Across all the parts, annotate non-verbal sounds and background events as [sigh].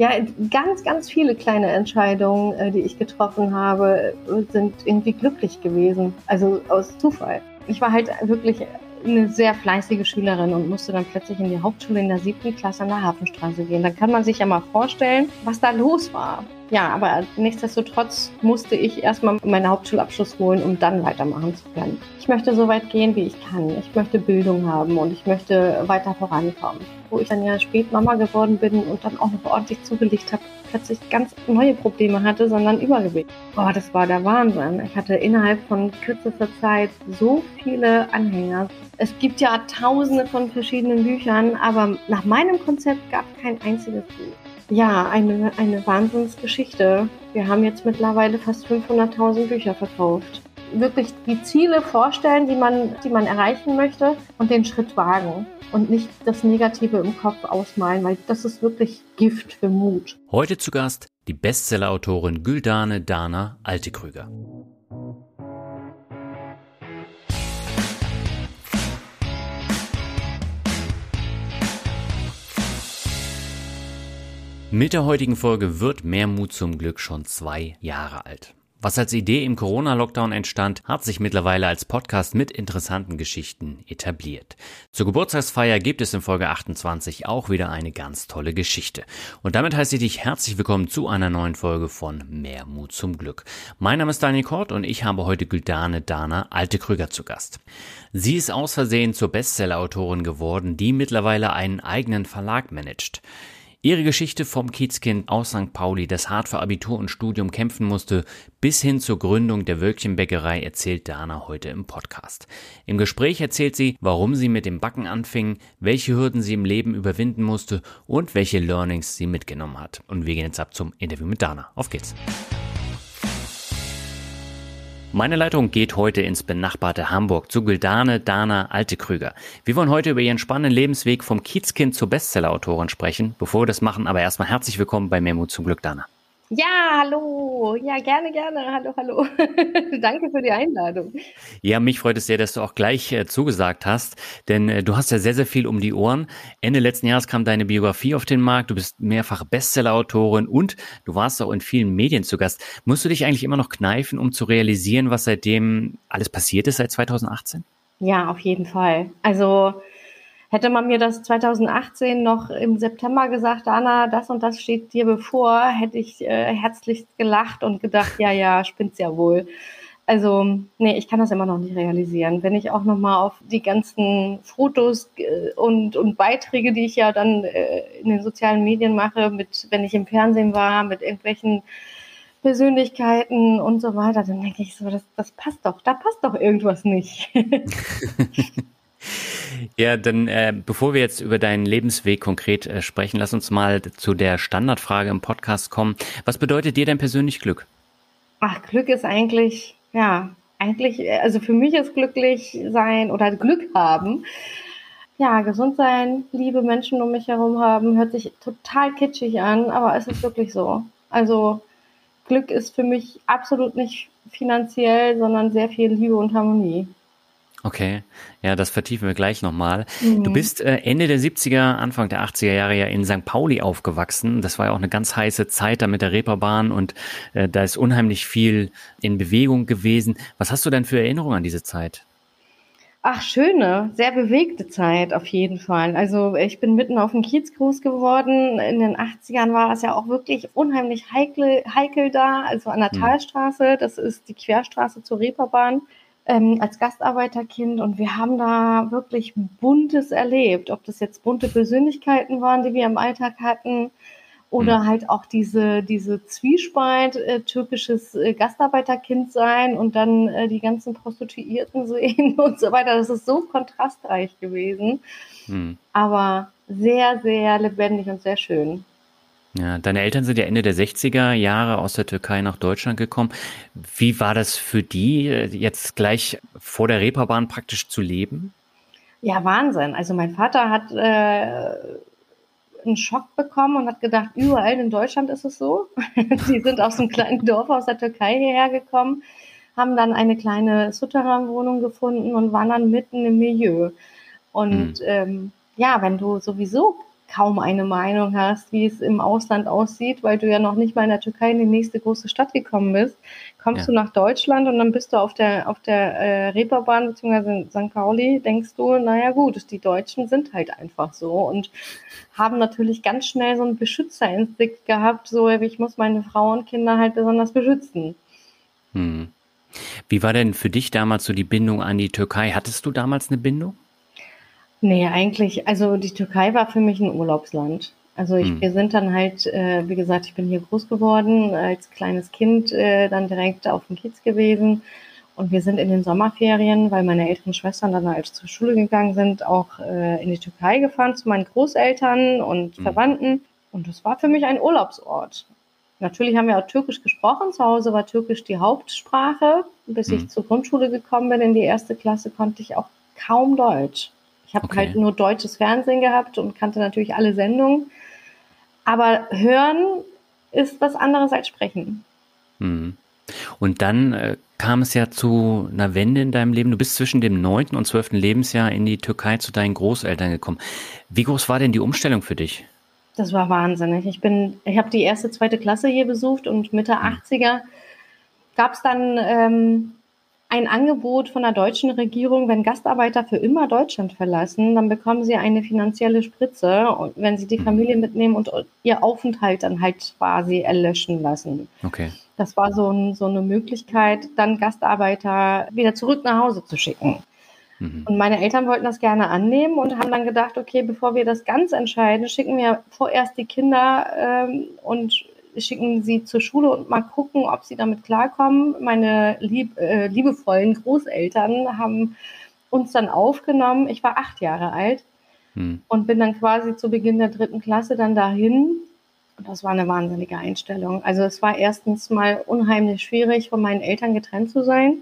Ja, ganz, ganz viele kleine Entscheidungen, äh, die ich getroffen habe, sind irgendwie glücklich gewesen. Also aus Zufall. Ich war halt wirklich eine sehr fleißige Schülerin und musste dann plötzlich in die Hauptschule in der siebten Klasse an der Hafenstraße gehen. Dann kann man sich ja mal vorstellen, was da los war. Ja, aber nichtsdestotrotz musste ich erstmal meinen Hauptschulabschluss holen, um dann weitermachen zu können. Ich möchte so weit gehen, wie ich kann. Ich möchte Bildung haben und ich möchte weiter vorankommen. Wo ich dann ja spät Mama geworden bin und dann auch noch ordentlich zugelegt habe, plötzlich ganz neue Probleme hatte, sondern Übergewicht. Boah, das war der Wahnsinn. Ich hatte innerhalb von kürzester Zeit so viele Anhänger. Es gibt ja tausende von verschiedenen Büchern, aber nach meinem Konzept gab es kein einziges Buch. Ja, eine, eine Wahnsinnsgeschichte. Wir haben jetzt mittlerweile fast 500.000 Bücher verkauft. Wirklich die Ziele vorstellen, die man, die man erreichen möchte und den Schritt wagen und nicht das Negative im Kopf ausmalen, weil das ist wirklich Gift für Mut. Heute zu Gast die Bestsellerautorin Güldane Dana Altekrüger. Mit der heutigen Folge wird mehr Mut zum Glück schon zwei Jahre alt. Was als Idee im Corona-Lockdown entstand, hat sich mittlerweile als Podcast mit interessanten Geschichten etabliert. Zur Geburtstagsfeier gibt es in Folge 28 auch wieder eine ganz tolle Geschichte. Und damit heiße ich dich herzlich willkommen zu einer neuen Folge von Mehr Mut zum Glück. Mein Name ist Daniel Kort und ich habe heute Güldane Dana Alte Krüger zu Gast. Sie ist aus Versehen zur Bestsellerautorin geworden, die mittlerweile einen eigenen Verlag managt. Ihre Geschichte vom Kiezkind aus St. Pauli, das hart für Abitur und Studium kämpfen musste, bis hin zur Gründung der Wölkchenbäckerei erzählt Dana heute im Podcast. Im Gespräch erzählt sie, warum sie mit dem Backen anfing, welche Hürden sie im Leben überwinden musste und welche Learnings sie mitgenommen hat. Und wir gehen jetzt ab zum Interview mit Dana. Auf geht's. Meine Leitung geht heute ins benachbarte Hamburg zu Güldane Dana Altekrüger. Wir wollen heute über ihren spannenden Lebensweg vom Kiezkind zur Bestsellerautorin sprechen. Bevor wir das machen, aber erstmal herzlich willkommen bei Mehmut zum Glück, Dana. Ja, hallo. Ja, gerne, gerne. Hallo, hallo. [laughs] Danke für die Einladung. Ja, mich freut es sehr, dass du auch gleich äh, zugesagt hast, denn äh, du hast ja sehr, sehr viel um die Ohren. Ende letzten Jahres kam deine Biografie auf den Markt. Du bist mehrfach Bestsellerautorin und du warst auch in vielen Medien zu Gast. Musst du dich eigentlich immer noch kneifen, um zu realisieren, was seitdem alles passiert ist seit 2018? Ja, auf jeden Fall. Also Hätte man mir das 2018 noch im September gesagt, Anna, das und das steht dir bevor, hätte ich äh, herzlich gelacht und gedacht, ja, ja, spinnt's ja wohl. Also, nee, ich kann das immer noch nicht realisieren. Wenn ich auch nochmal auf die ganzen Fotos äh, und, und Beiträge, die ich ja dann äh, in den sozialen Medien mache, mit, wenn ich im Fernsehen war, mit irgendwelchen Persönlichkeiten und so weiter, dann denke ich so, das, das passt doch, da passt doch irgendwas nicht. [laughs] [laughs] Ja, dann äh, bevor wir jetzt über deinen Lebensweg konkret äh, sprechen, lass uns mal zu der Standardfrage im Podcast kommen. Was bedeutet dir denn persönlich Glück? Ach, Glück ist eigentlich, ja, eigentlich, also für mich ist glücklich sein oder Glück haben. Ja, gesund sein, liebe Menschen um mich herum haben, hört sich total kitschig an, aber es ist wirklich so. Also Glück ist für mich absolut nicht finanziell, sondern sehr viel Liebe und Harmonie. Okay, ja, das vertiefen wir gleich nochmal. Mhm. Du bist äh, Ende der 70er, Anfang der 80er Jahre ja in St. Pauli aufgewachsen. Das war ja auch eine ganz heiße Zeit da mit der Reeperbahn und äh, da ist unheimlich viel in Bewegung gewesen. Was hast du denn für Erinnerungen an diese Zeit? Ach, schöne, sehr bewegte Zeit auf jeden Fall. Also ich bin mitten auf dem Kiez groß geworden. In den 80ern war es ja auch wirklich unheimlich heikel, heikel da, also an der mhm. Talstraße. Das ist die Querstraße zur Reeperbahn ähm, als Gastarbeiterkind und wir haben da wirklich Buntes erlebt. Ob das jetzt bunte Persönlichkeiten waren, die wir im Alltag hatten, oder mhm. halt auch diese, diese Zwiespalt, äh, türkisches äh, Gastarbeiterkind sein und dann äh, die ganzen Prostituierten [laughs] sehen und so weiter. Das ist so kontrastreich gewesen, mhm. aber sehr, sehr lebendig und sehr schön. Ja, deine Eltern sind ja Ende der 60er Jahre aus der Türkei nach Deutschland gekommen. Wie war das für die, jetzt gleich vor der Reeperbahn praktisch zu leben? Ja, Wahnsinn. Also mein Vater hat äh, einen Schock bekommen und hat gedacht, überall in Deutschland ist es so. [laughs] Die sind aus einem kleinen Dorf aus der Türkei hierher gekommen, haben dann eine kleine Souterrain-Wohnung gefunden und waren dann mitten im Milieu. Und hm. ähm, ja, wenn du sowieso kaum eine Meinung hast, wie es im Ausland aussieht, weil du ja noch nicht mal in der Türkei in die nächste große Stadt gekommen bist. Kommst ja. du nach Deutschland und dann bist du auf der, auf der äh, Reeperbahn bzw. in St. Pauli, denkst du, naja gut, die Deutschen sind halt einfach so und haben natürlich ganz schnell so einen Beschützerinstinkt gehabt, so ich muss meine Frau und Kinder halt besonders beschützen. Hm. Wie war denn für dich damals so die Bindung an die Türkei? Hattest du damals eine Bindung? Nee, eigentlich, also die Türkei war für mich ein Urlaubsland. Also ich, hm. wir sind dann halt, äh, wie gesagt, ich bin hier groß geworden, als kleines Kind äh, dann direkt auf dem Kiez gewesen. Und wir sind in den Sommerferien, weil meine älteren Schwestern dann halt zur Schule gegangen sind, auch äh, in die Türkei gefahren zu meinen Großeltern und hm. Verwandten. Und das war für mich ein Urlaubsort. Natürlich haben wir auch Türkisch gesprochen. Zu Hause war Türkisch die Hauptsprache. Bis hm. ich zur Grundschule gekommen bin, in die erste Klasse, konnte ich auch kaum Deutsch. Ich habe okay. halt nur deutsches Fernsehen gehabt und kannte natürlich alle Sendungen. Aber hören ist was anderes als sprechen. Hm. Und dann äh, kam es ja zu einer Wende in deinem Leben. Du bist zwischen dem neunten und zwölften Lebensjahr in die Türkei zu deinen Großeltern gekommen. Wie groß war denn die Umstellung für dich? Das war wahnsinnig. Ich bin, ich habe die erste, zweite Klasse hier besucht und Mitte 80er hm. gab es dann ähm, ein Angebot von der deutschen Regierung, wenn Gastarbeiter für immer Deutschland verlassen, dann bekommen sie eine finanzielle Spritze, wenn sie die mhm. Familie mitnehmen und ihr Aufenthalt dann halt quasi erlöschen lassen. Okay. Das war so, ein, so eine Möglichkeit, dann Gastarbeiter wieder zurück nach Hause zu schicken. Mhm. Und meine Eltern wollten das gerne annehmen und haben dann gedacht, okay, bevor wir das ganz entscheiden, schicken wir vorerst die Kinder ähm, und schicken sie zur Schule und mal gucken, ob sie damit klarkommen. Meine lieb, äh, liebevollen Großeltern haben uns dann aufgenommen. Ich war acht Jahre alt hm. und bin dann quasi zu Beginn der dritten Klasse dann dahin. Und das war eine wahnsinnige Einstellung. Also es war erstens mal unheimlich schwierig, von meinen Eltern getrennt zu sein.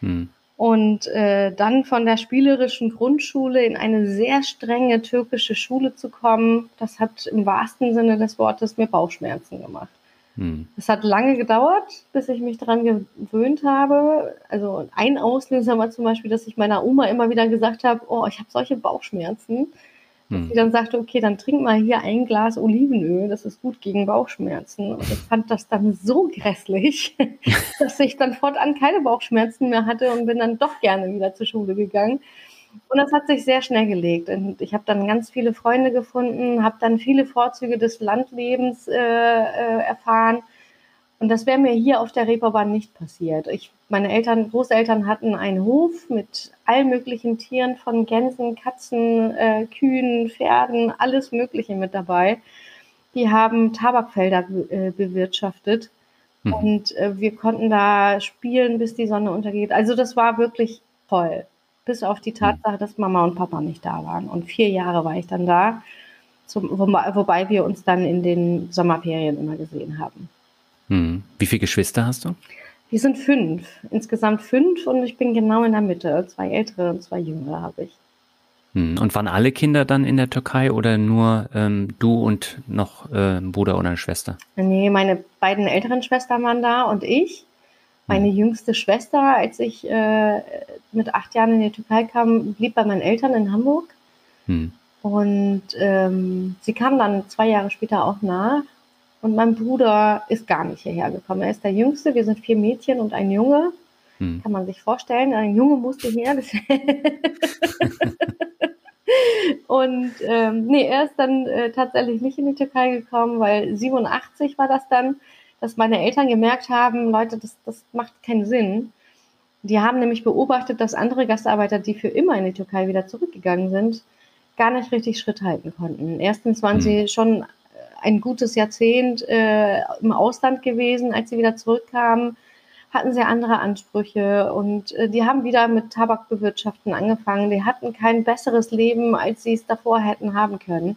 Hm. Und äh, dann von der spielerischen Grundschule in eine sehr strenge türkische Schule zu kommen, das hat im wahrsten Sinne des Wortes mir Bauchschmerzen gemacht. Hm. Es hat lange gedauert, bis ich mich daran gewöhnt habe. Also ein Auslöser war zum Beispiel, dass ich meiner Oma immer wieder gesagt habe, oh, ich habe solche Bauchschmerzen. Hm. Die dann sagte, okay, dann trink mal hier ein Glas Olivenöl, das ist gut gegen Bauchschmerzen. Und ich fand das dann so grässlich, [laughs] dass ich dann fortan keine Bauchschmerzen mehr hatte und bin dann doch gerne wieder zur Schule gegangen. Und das hat sich sehr schnell gelegt. Und ich habe dann ganz viele Freunde gefunden, habe dann viele Vorzüge des Landlebens äh, äh, erfahren und das wäre mir hier auf der Reeperbahn nicht passiert. Ich, meine Eltern, Großeltern hatten einen Hof mit allen möglichen Tieren, von Gänsen, Katzen, äh, Kühen, Pferden, alles Mögliche mit dabei. Die haben Tabakfelder äh, bewirtschaftet mhm. und äh, wir konnten da spielen, bis die Sonne untergeht. Also das war wirklich toll. Bis auf die Tatsache, dass Mama und Papa nicht da waren. Und vier Jahre war ich dann da, zum, wobei, wobei wir uns dann in den Sommerferien immer gesehen haben. Hm. Wie viele Geschwister hast du? Wir sind fünf. Insgesamt fünf und ich bin genau in der Mitte. Zwei ältere und zwei jüngere habe ich. Hm. Und waren alle Kinder dann in der Türkei oder nur ähm, du und noch äh, ein Bruder oder eine Schwester? Nee, meine beiden älteren Schwestern waren da und ich. Meine hm. jüngste Schwester, als ich äh, mit acht Jahren in die Türkei kam, blieb bei meinen Eltern in Hamburg. Hm. Und ähm, sie kam dann zwei Jahre später auch nach. Und mein Bruder ist gar nicht hierher gekommen. Er ist der Jüngste. Wir sind vier Mädchen und ein Junge. Hm. Kann man sich vorstellen. Ein Junge musste her. [laughs] und ähm, nee, er ist dann äh, tatsächlich nicht in die Türkei gekommen, weil 87 war das dann, dass meine Eltern gemerkt haben, Leute, das, das macht keinen Sinn. Die haben nämlich beobachtet, dass andere Gastarbeiter, die für immer in die Türkei wieder zurückgegangen sind, gar nicht richtig Schritt halten konnten. Erstens waren hm. sie schon ein gutes Jahrzehnt äh, im Ausland gewesen. Als sie wieder zurückkamen, hatten sie andere Ansprüche und äh, die haben wieder mit Tabakbewirtschaften angefangen. Die hatten kein besseres Leben, als sie es davor hätten haben können.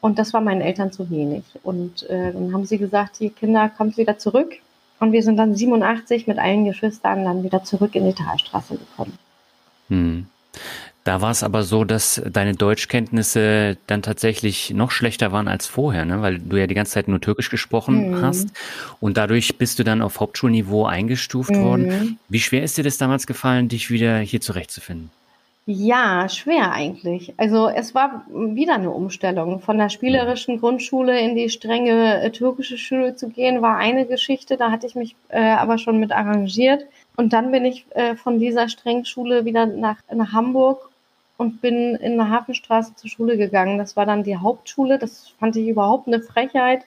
Und das war meinen Eltern zu wenig. Und äh, dann haben sie gesagt, die Kinder kommt wieder zurück. Und wir sind dann 87 mit allen Geschwistern dann wieder zurück in die Talstraße gekommen. Hm. Da war es aber so, dass deine Deutschkenntnisse dann tatsächlich noch schlechter waren als vorher, ne? weil du ja die ganze Zeit nur Türkisch gesprochen mhm. hast und dadurch bist du dann auf Hauptschulniveau eingestuft mhm. worden. Wie schwer ist dir das damals gefallen, dich wieder hier zurechtzufinden? Ja, schwer eigentlich. Also es war wieder eine Umstellung. Von der spielerischen Grundschule in die strenge äh, türkische Schule zu gehen, war eine Geschichte. Da hatte ich mich äh, aber schon mit arrangiert. Und dann bin ich äh, von dieser strengen Schule wieder nach, nach Hamburg und bin in der Hafenstraße zur Schule gegangen. Das war dann die Hauptschule. Das fand ich überhaupt eine Frechheit,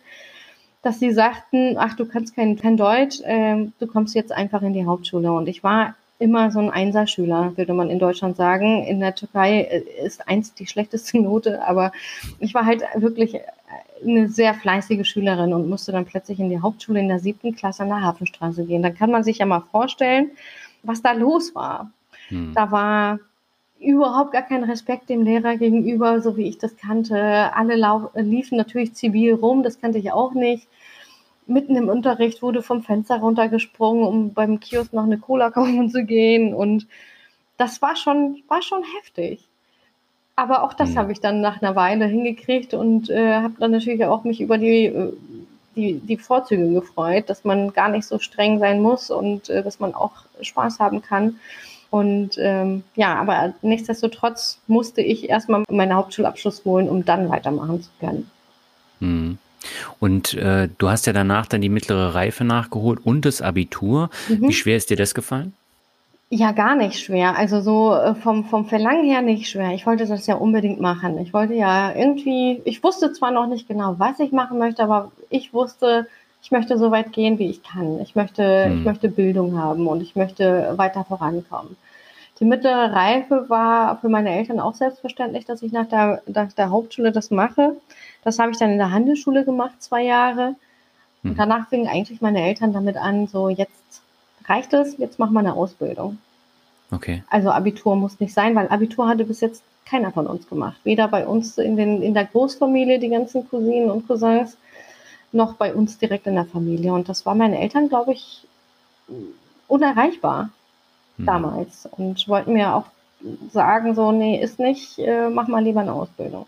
dass sie sagten, ach, du kannst kein, kein Deutsch, äh, du kommst jetzt einfach in die Hauptschule. Und ich war immer so ein Einserschüler, würde man in Deutschland sagen. In der Türkei äh, ist eins die schlechteste [laughs] Note, aber ich war halt wirklich eine sehr fleißige Schülerin und musste dann plötzlich in die Hauptschule in der siebten Klasse an der Hafenstraße gehen. Dann kann man sich ja mal vorstellen, was da los war. Hm. Da war überhaupt gar kein Respekt dem Lehrer gegenüber, so wie ich das kannte. Alle liefen natürlich zivil rum, das kannte ich auch nicht mitten im Unterricht wurde vom Fenster runtergesprungen, um beim Kiosk noch eine Cola [laughs] kaufen zu gehen. Und das war schon, war schon heftig. Aber auch das mhm. habe ich dann nach einer Weile hingekriegt und äh, habe dann natürlich auch mich über die, äh, die, die Vorzüge gefreut, dass man gar nicht so streng sein muss und äh, dass man auch Spaß haben kann. Und ähm, ja, aber nichtsdestotrotz musste ich erstmal meinen Hauptschulabschluss holen, um dann weitermachen zu können. Mhm. Und äh, du hast ja danach dann die mittlere Reife nachgeholt und das Abitur. Mhm. Wie schwer ist dir das gefallen? Ja, gar nicht schwer. Also so äh, vom, vom Verlangen her nicht schwer. Ich wollte das ja unbedingt machen. Ich wollte ja irgendwie, ich wusste zwar noch nicht genau, was ich machen möchte, aber ich wusste, ich möchte so weit gehen, wie ich kann. Ich möchte, hm. ich möchte Bildung haben und ich möchte weiter vorankommen. Die mittlere Reife war für meine Eltern auch selbstverständlich, dass ich nach der, nach der Hauptschule das mache. Das habe ich dann in der Handelsschule gemacht, zwei Jahre. Und hm. danach fingen eigentlich meine Eltern damit an, so jetzt reicht es, jetzt machen wir eine Ausbildung. Okay. Also Abitur muss nicht sein, weil Abitur hatte bis jetzt keiner von uns gemacht. Weder bei uns in, den, in der Großfamilie, die ganzen Cousinen und Cousins, noch bei uns direkt in der Familie. Und das war meinen Eltern, glaube ich, unerreichbar hm. damals. Und wollten mir auch sagen, so, nee, ist nicht, äh, mach mal lieber eine Ausbildung.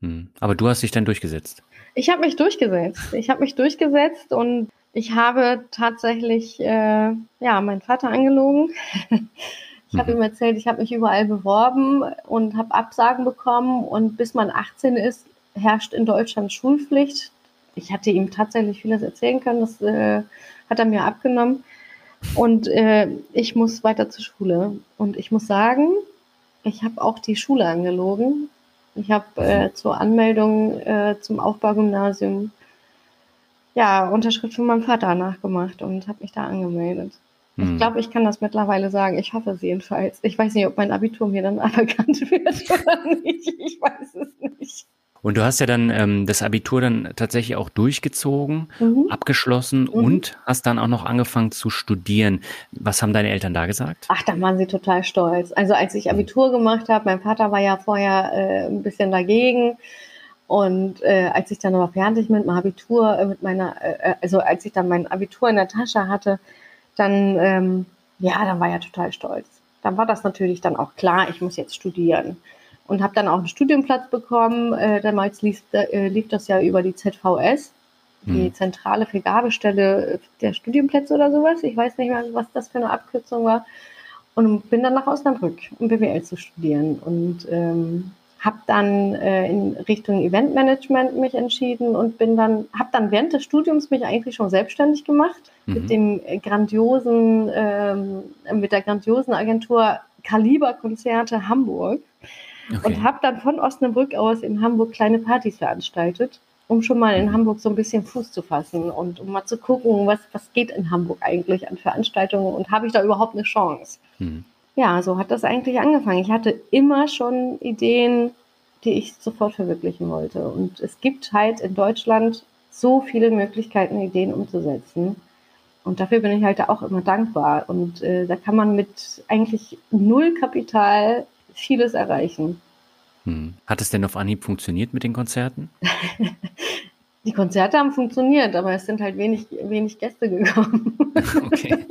Hm. Aber du hast dich dann durchgesetzt. Ich habe mich durchgesetzt. Ich habe mich durchgesetzt und ich habe tatsächlich äh, ja meinen Vater angelogen. [laughs] Ich habe mhm. ihm erzählt, ich habe mich überall beworben und habe Absagen bekommen und bis man 18 ist, herrscht in Deutschland Schulpflicht. Ich hatte ihm tatsächlich vieles erzählen können, das äh, hat er mir abgenommen. Und äh, ich muss weiter zur Schule. Und ich muss sagen, ich habe auch die Schule angelogen. Ich habe äh, zur Anmeldung äh, zum Aufbaugymnasium ja Unterschrift von meinem Vater nachgemacht und habe mich da angemeldet. Ich hm. glaube, ich kann das mittlerweile sagen. Ich hoffe es jedenfalls. Ich weiß nicht, ob mein Abitur mir dann [laughs] aberkannt wird oder nicht. Ich weiß es nicht. Und du hast ja dann ähm, das Abitur dann tatsächlich auch durchgezogen, mhm. abgeschlossen mhm. und hast dann auch noch angefangen zu studieren. Was haben deine Eltern da gesagt? Ach, da waren sie total stolz. Also als ich Abitur gemacht habe, mein Vater war ja vorher äh, ein bisschen dagegen. Und äh, als ich dann aber fertig mit meinem Abitur, äh, mit meiner, äh, also als ich dann mein Abitur in der Tasche hatte, dann, ähm, ja, dann war er total stolz. Dann war das natürlich dann auch klar, ich muss jetzt studieren und habe dann auch einen Studienplatz bekommen. Äh, damals lief, äh, lief das ja über die ZVS, die hm. zentrale Vergabestelle der Studienplätze oder sowas. Ich weiß nicht mehr, was das für eine Abkürzung war. Und bin dann nach Osnabrück, um BWL zu studieren. Und ähm, habe dann äh, in Richtung Eventmanagement mich entschieden und bin dann, habe dann während des Studiums mich eigentlich schon selbstständig gemacht mhm. mit dem grandiosen, ähm, mit der grandiosen Agentur Kaliber Konzerte Hamburg. Okay. Und habe dann von Osnabrück aus in Hamburg kleine Partys veranstaltet, um schon mal in Hamburg so ein bisschen Fuß zu fassen und um mal zu gucken, was, was geht in Hamburg eigentlich an Veranstaltungen und habe ich da überhaupt eine Chance. Hm. Ja, so hat das eigentlich angefangen. Ich hatte immer schon Ideen, die ich sofort verwirklichen wollte. Und es gibt halt in Deutschland so viele Möglichkeiten, Ideen umzusetzen. Und dafür bin ich halt auch immer dankbar. Und äh, da kann man mit eigentlich null Kapital vieles erreichen. Hm. Hat es denn auf Anhieb funktioniert mit den Konzerten? [laughs] Die Konzerte haben funktioniert, aber es sind halt wenig, wenig Gäste gekommen. [laughs] Okay. [laughs]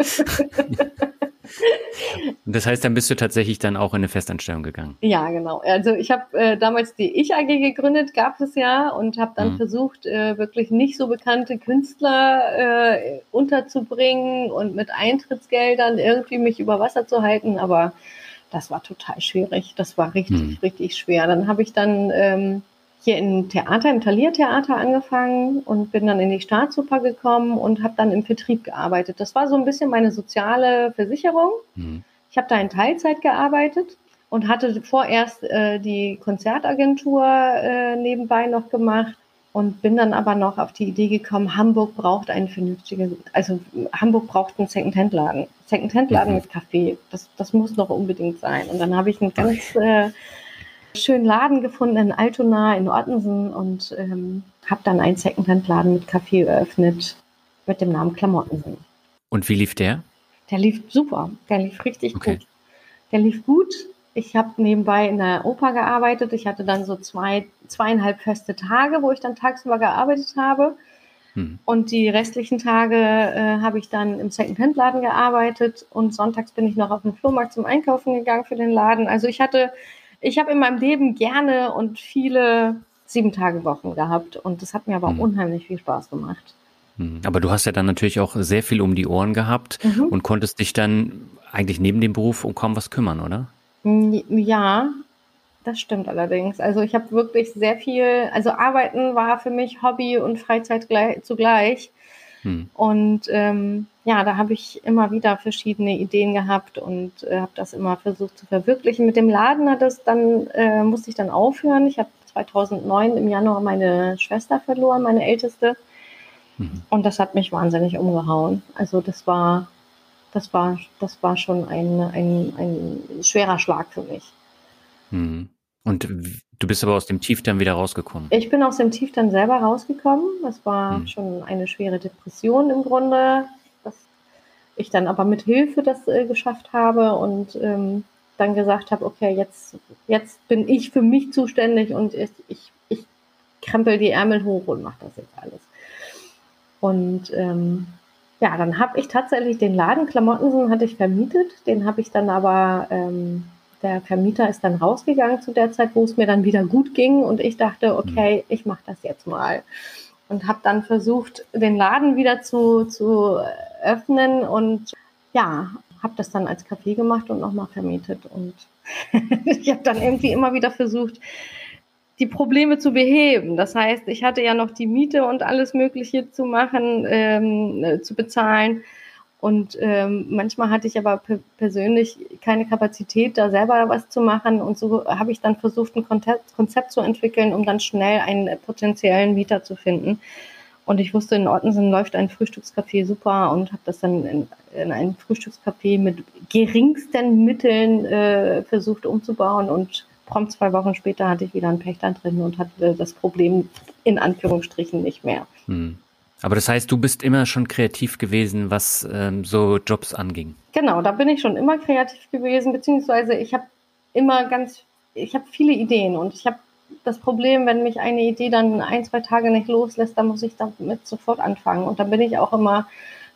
Das heißt, dann bist du tatsächlich dann auch in eine Festanstellung gegangen? Ja, genau. Also ich habe äh, damals die Ich AG gegründet, gab es ja, und habe dann mhm. versucht, äh, wirklich nicht so bekannte Künstler äh, unterzubringen und mit Eintrittsgeldern irgendwie mich über Wasser zu halten, aber das war total schwierig. Das war richtig, hm. richtig schwer. Dann habe ich dann ähm, hier im Theater, im Taliertheater angefangen und bin dann in die Staatsoper gekommen und habe dann im Vertrieb gearbeitet. Das war so ein bisschen meine soziale Versicherung. Hm. Ich habe da in Teilzeit gearbeitet und hatte vorerst äh, die Konzertagentur äh, nebenbei noch gemacht und bin dann aber noch auf die Idee gekommen, Hamburg braucht einen vernünftigen, also Hamburg braucht einen Secondhand-Laden. Secondhand-Laden mhm. mit Kaffee, das, das muss noch unbedingt sein. Und dann habe ich einen ganz äh, schönen Laden gefunden in Altona in Ortensen und ähm, habe dann einen Secondhand-Laden mit Kaffee eröffnet mit dem Namen Klamottensen. Und wie lief der? Der lief super, der lief richtig okay. gut. Der lief gut. Ich habe nebenbei in der Oper gearbeitet. Ich hatte dann so zwei, zweieinhalb feste Tage, wo ich dann tagsüber gearbeitet habe. Hm. Und die restlichen Tage äh, habe ich dann im Second-Hand-Laden gearbeitet und sonntags bin ich noch auf den Flohmarkt zum Einkaufen gegangen für den Laden. Also ich hatte, ich habe in meinem Leben gerne und viele Sieben-Tage-Wochen gehabt und das hat mir aber hm. unheimlich viel Spaß gemacht. Hm. Aber du hast ja dann natürlich auch sehr viel um die Ohren gehabt mhm. und konntest dich dann eigentlich neben dem Beruf um kaum was kümmern, oder? Ja, das stimmt allerdings. Also ich habe wirklich sehr viel, also Arbeiten war für mich Hobby und Freizeit gleich, zugleich. Hm. Und ähm, ja, da habe ich immer wieder verschiedene Ideen gehabt und äh, habe das immer versucht zu verwirklichen. Mit dem Laden hat es dann, äh, musste ich dann aufhören. Ich habe 2009 im Januar meine Schwester verloren, meine älteste. Mhm. Und das hat mich wahnsinnig umgehauen. Also das war das war, das war schon ein, ein, ein schwerer Schlag für mich. Hm. Und du bist aber aus dem Tief dann wieder rausgekommen? Ich bin aus dem Tief dann selber rausgekommen. Das war hm. schon eine schwere Depression im Grunde, dass ich dann aber mit Hilfe das äh, geschafft habe und ähm, dann gesagt habe, okay, jetzt, jetzt bin ich für mich zuständig und ich, ich, ich krempel die Ärmel hoch und mache das jetzt alles. Und ähm, ja, dann habe ich tatsächlich den Laden Klamottensen hatte ich vermietet. Den habe ich dann aber, ähm, der Vermieter ist dann rausgegangen zu der Zeit, wo es mir dann wieder gut ging. Und ich dachte, okay, mhm. ich mache das jetzt mal. Und habe dann versucht, den Laden wieder zu, zu öffnen und ja, habe das dann als Café gemacht und nochmal vermietet. Und [laughs] ich habe dann irgendwie immer wieder versucht, die Probleme zu beheben. Das heißt, ich hatte ja noch die Miete und alles Mögliche zu machen, ähm, äh, zu bezahlen. Und ähm, manchmal hatte ich aber persönlich keine Kapazität, da selber was zu machen. Und so habe ich dann versucht, ein Konzept, Konzept zu entwickeln, um dann schnell einen potenziellen Mieter zu finden. Und ich wusste, in Ortensen läuft ein Frühstückscafé super und habe das dann in, in ein Frühstückscafé mit geringsten Mitteln äh, versucht umzubauen und prompt zwei Wochen später hatte ich wieder einen Pächter drin und hatte das Problem in Anführungsstrichen nicht mehr. Hm. Aber das heißt, du bist immer schon kreativ gewesen, was ähm, so Jobs anging. Genau, da bin ich schon immer kreativ gewesen, beziehungsweise ich habe immer ganz, ich habe viele Ideen und ich habe das Problem, wenn mich eine Idee dann ein, zwei Tage nicht loslässt, dann muss ich damit sofort anfangen. Und dann bin ich auch immer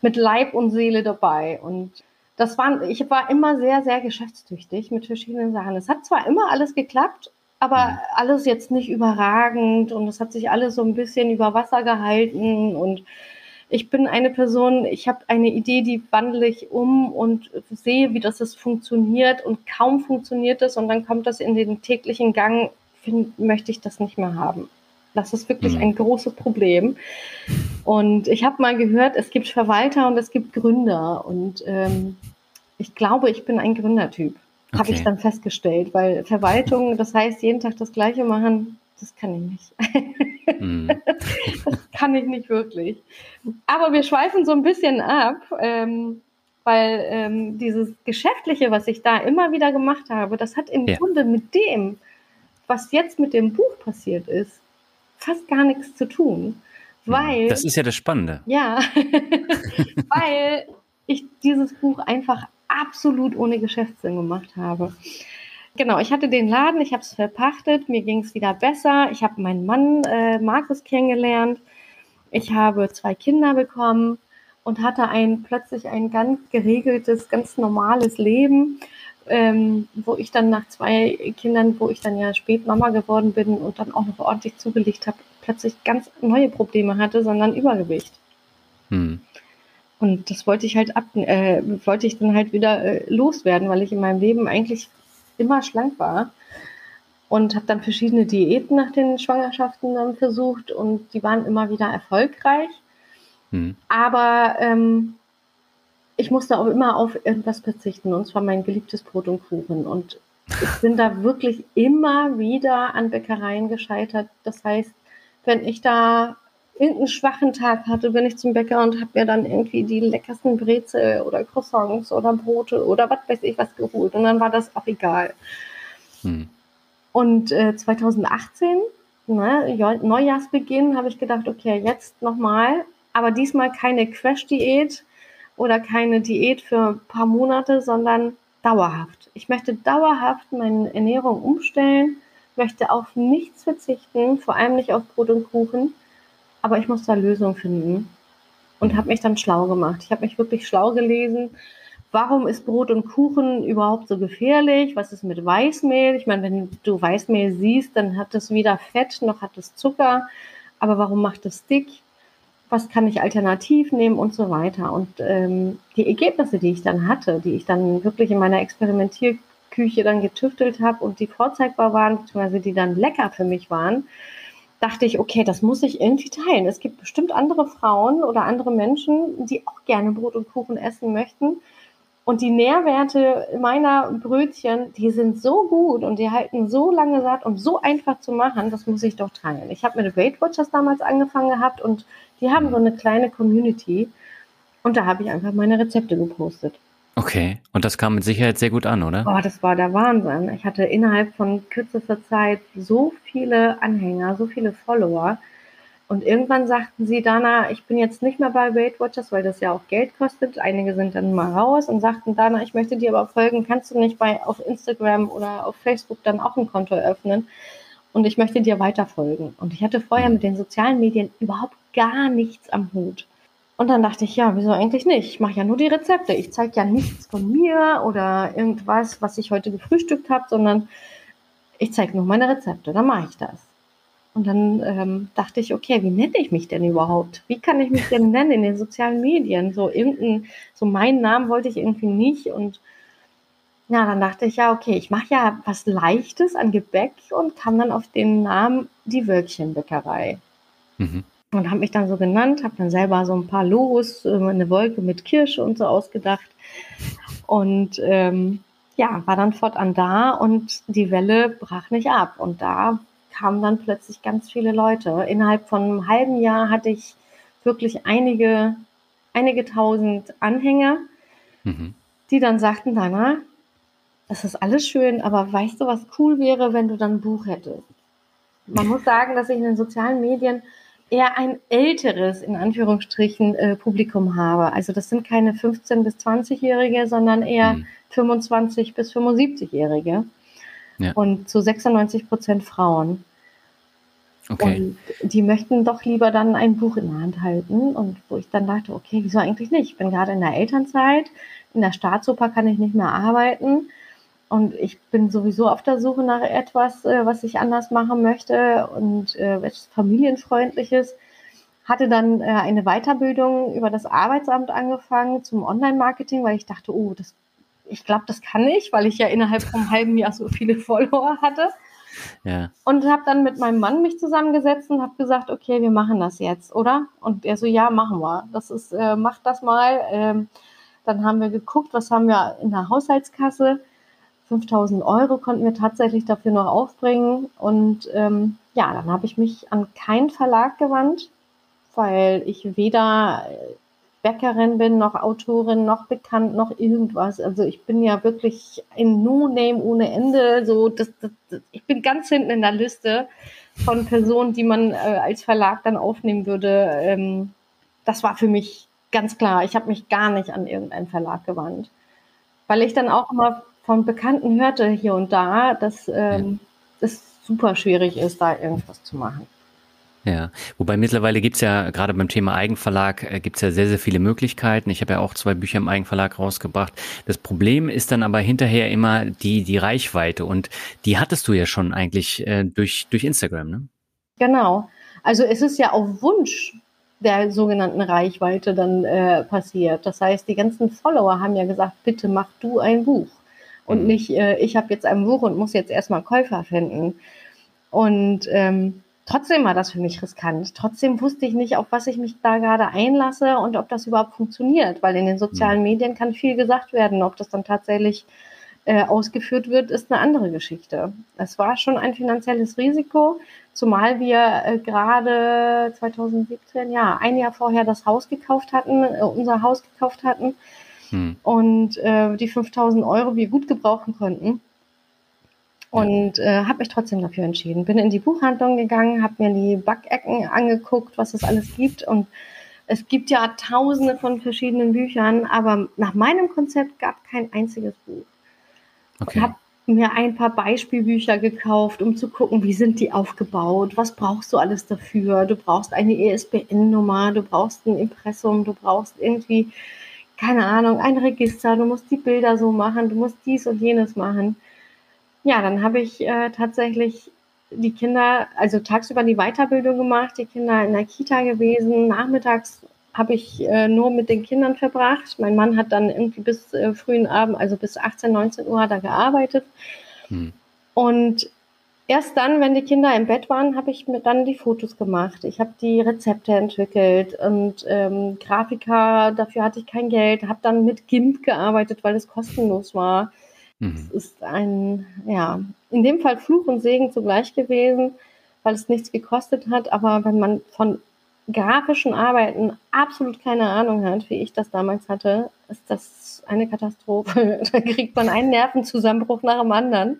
mit Leib und Seele dabei. Und das waren, ich war immer sehr, sehr geschäftstüchtig mit verschiedenen Sachen. Es hat zwar immer alles geklappt, aber mhm. alles jetzt nicht überragend und es hat sich alles so ein bisschen über Wasser gehalten und ich bin eine Person, ich habe eine Idee, die wandle ich um und sehe, wie das ist funktioniert und kaum funktioniert es und dann kommt das in den täglichen Gang, find, möchte ich das nicht mehr haben. Das ist wirklich mhm. ein großes Problem. Und ich habe mal gehört, es gibt Verwalter und es gibt Gründer. Und ähm, ich glaube, ich bin ein Gründertyp. Okay. Habe ich dann festgestellt, weil Verwaltung, das heißt, jeden Tag das Gleiche machen, das kann ich nicht. Mm. [laughs] das kann ich nicht wirklich. Aber wir schweifen so ein bisschen ab, ähm, weil ähm, dieses Geschäftliche, was ich da immer wieder gemacht habe, das hat im ja. Grunde mit dem, was jetzt mit dem Buch passiert ist, fast gar nichts zu tun. Weil. Das ist ja das Spannende. [laughs] Ja, weil ich dieses Buch einfach absolut ohne Geschäftssinn gemacht habe. Genau, ich hatte den Laden, ich habe es verpachtet, mir ging es wieder besser. Ich habe meinen Mann äh, Markus kennengelernt. Ich habe zwei Kinder bekommen und hatte ein plötzlich ein ganz geregeltes, ganz normales Leben, ähm, wo ich dann nach zwei Kindern, wo ich dann ja spät Mama geworden bin und dann auch noch ordentlich zugelegt habe, plötzlich ganz neue Probleme hatte, sondern Übergewicht. Hm. Und das wollte ich halt ab, äh, wollte ich dann halt wieder äh, loswerden, weil ich in meinem Leben eigentlich immer schlank war und habe dann verschiedene Diäten nach den Schwangerschaften dann versucht und die waren immer wieder erfolgreich. Mhm. Aber ähm, ich musste auch immer auf irgendwas verzichten und zwar mein geliebtes Brot und Kuchen und ich bin da wirklich immer wieder an Bäckereien gescheitert. Das heißt, wenn ich da irgendeinen schwachen Tag hatte, bin ich zum Bäcker und habe mir dann irgendwie die leckersten Brezel oder Croissants oder Brote oder was weiß ich was geholt. Und dann war das auch egal. Hm. Und äh, 2018, ne, Neujahrsbeginn, habe ich gedacht, okay, jetzt nochmal, aber diesmal keine Crash-Diät oder keine Diät für ein paar Monate, sondern dauerhaft. Ich möchte dauerhaft meine Ernährung umstellen, möchte auf nichts verzichten, vor allem nicht auf Brot und Kuchen, aber ich muss da Lösungen finden und habe mich dann schlau gemacht. Ich habe mich wirklich schlau gelesen. Warum ist Brot und Kuchen überhaupt so gefährlich? Was ist mit Weißmehl? Ich meine, wenn du Weißmehl siehst, dann hat es weder Fett noch hat es Zucker. Aber warum macht es dick? Was kann ich alternativ nehmen und so weiter? Und ähm, die Ergebnisse, die ich dann hatte, die ich dann wirklich in meiner Experimentierküche dann getüftelt habe und die vorzeigbar waren, beziehungsweise die dann lecker für mich waren, dachte ich, okay, das muss ich irgendwie teilen. Es gibt bestimmt andere Frauen oder andere Menschen, die auch gerne Brot und Kuchen essen möchten. Und die Nährwerte meiner Brötchen, die sind so gut und die halten so lange satt und so einfach zu machen, das muss ich doch teilen. Ich habe mit Weight Watchers damals angefangen gehabt und die haben so eine kleine Community und da habe ich einfach meine Rezepte gepostet. Okay, und das kam mit Sicherheit sehr gut an, oder? Oh, das war der Wahnsinn. Ich hatte innerhalb von kürzester Zeit so viele Anhänger, so viele Follower. Und irgendwann sagten sie, Dana, ich bin jetzt nicht mehr bei Weight Watchers, weil das ja auch Geld kostet. Einige sind dann mal raus und sagten, Dana, ich möchte dir aber folgen. Kannst du nicht bei auf Instagram oder auf Facebook dann auch ein Konto eröffnen? Und ich möchte dir weiter folgen. Und ich hatte vorher mit den sozialen Medien überhaupt gar nichts am Hut. Und dann dachte ich, ja, wieso eigentlich nicht? Ich mache ja nur die Rezepte. Ich zeige ja nichts von mir oder irgendwas, was ich heute gefrühstückt habe, sondern ich zeige nur meine Rezepte. Dann mache ich das. Und dann ähm, dachte ich, okay, wie nenne ich mich denn überhaupt? Wie kann ich mich denn nennen in den sozialen Medien? So irgendein, so meinen Namen wollte ich irgendwie nicht. Und ja, dann dachte ich, ja, okay, ich mache ja was Leichtes an Gebäck und kam dann auf den Namen die Wölkchenbäckerei. Mhm und habe mich dann so genannt, habe dann selber so ein paar Logos, äh, eine Wolke mit Kirsche und so ausgedacht und ähm, ja, war dann fortan da und die Welle brach nicht ab und da kamen dann plötzlich ganz viele Leute. Innerhalb von einem halben Jahr hatte ich wirklich einige, einige tausend Anhänger, mhm. die dann sagten, Dana, das ist alles schön, aber weißt du, was cool wäre, wenn du dann ein Buch hättest? Man muss sagen, dass ich in den sozialen Medien eher ein älteres, in Anführungsstrichen, äh, Publikum habe. Also das sind keine 15- bis 20-Jährige, sondern eher mhm. 25- bis 75-Jährige. Ja. Und zu 96 Prozent Frauen. Okay. Und die möchten doch lieber dann ein Buch in der Hand halten. Und wo ich dann dachte, okay, wieso eigentlich nicht? Ich bin gerade in der Elternzeit. In der Staatsoper kann ich nicht mehr arbeiten. Und ich bin sowieso auf der Suche nach etwas, äh, was ich anders machen möchte und äh, etwas familienfreundliches. Hatte dann äh, eine Weiterbildung über das Arbeitsamt angefangen zum Online-Marketing, weil ich dachte, oh, das, ich glaube, das kann ich, weil ich ja innerhalb vom halben Jahr so viele [laughs] Follower hatte. Ja. Und habe dann mit meinem Mann mich zusammengesetzt und habe gesagt, okay, wir machen das jetzt, oder? Und er so, ja, machen wir. Das ist, äh, macht das mal. Ähm, dann haben wir geguckt, was haben wir in der Haushaltskasse 5000 Euro konnten wir tatsächlich dafür noch aufbringen. Und ähm, ja, dann habe ich mich an keinen Verlag gewandt, weil ich weder Bäckerin bin, noch Autorin, noch bekannt, noch irgendwas. Also ich bin ja wirklich ein No-Name ohne Ende. So, das, das, das, ich bin ganz hinten in der Liste von Personen, die man äh, als Verlag dann aufnehmen würde. Ähm, das war für mich ganz klar. Ich habe mich gar nicht an irgendeinen Verlag gewandt. Weil ich dann auch immer von Bekannten hörte hier und da, dass ähm, ja. es super schwierig ist, da irgendwas zu machen. Ja, wobei mittlerweile gibt's ja, gerade beim Thema Eigenverlag, äh, gibt's ja sehr, sehr viele Möglichkeiten. Ich habe ja auch zwei Bücher im Eigenverlag rausgebracht. Das Problem ist dann aber hinterher immer die, die Reichweite und die hattest du ja schon eigentlich äh, durch, durch Instagram, ne? Genau. Also es ist ja auf Wunsch der sogenannten Reichweite dann äh, passiert. Das heißt, die ganzen Follower haben ja gesagt, bitte mach du ein Buch. Und mhm. nicht, äh, ich habe jetzt ein Buch und muss jetzt erstmal Käufer finden. Und ähm, trotzdem war das für mich riskant. Trotzdem wusste ich nicht, auf was ich mich da gerade einlasse und ob das überhaupt funktioniert, weil in den sozialen mhm. Medien kann viel gesagt werden. Ob das dann tatsächlich äh, ausgeführt wird, ist eine andere Geschichte. Es war schon ein finanzielles Risiko, zumal wir äh, gerade 2017, ja, ein Jahr vorher das Haus gekauft hatten, äh, unser Haus gekauft hatten hm. und äh, die 5000 Euro wir gut gebrauchen konnten. Und äh, habe mich trotzdem dafür entschieden. Bin in die Buchhandlung gegangen, habe mir die Backecken angeguckt, was es alles gibt. Und es gibt ja tausende von verschiedenen Büchern, aber nach meinem Konzept gab kein einziges Buch. Okay. Ich habe mir ein paar Beispielbücher gekauft, um zu gucken, wie sind die aufgebaut, was brauchst du alles dafür. Du brauchst eine ESBN-Nummer, du brauchst ein Impressum, du brauchst irgendwie, keine Ahnung, ein Register, du musst die Bilder so machen, du musst dies und jenes machen. Ja, dann habe ich äh, tatsächlich die Kinder, also tagsüber die Weiterbildung gemacht, die Kinder in der Kita gewesen, nachmittags habe ich äh, nur mit den Kindern verbracht. Mein Mann hat dann irgendwie bis äh, frühen Abend, also bis 18, 19 Uhr hat er gearbeitet. Hm. Und erst dann, wenn die Kinder im Bett waren, habe ich mir dann die Fotos gemacht. Ich habe die Rezepte entwickelt und ähm, Grafiker, dafür hatte ich kein Geld, habe dann mit GIMP gearbeitet, weil es kostenlos war. Mhm. Es ist ein, ja, in dem Fall Fluch und Segen zugleich gewesen, weil es nichts gekostet hat. Aber wenn man von grafischen Arbeiten absolut keine Ahnung hat, wie ich das damals hatte, ist das eine Katastrophe. [laughs] da kriegt man einen Nervenzusammenbruch nach dem anderen.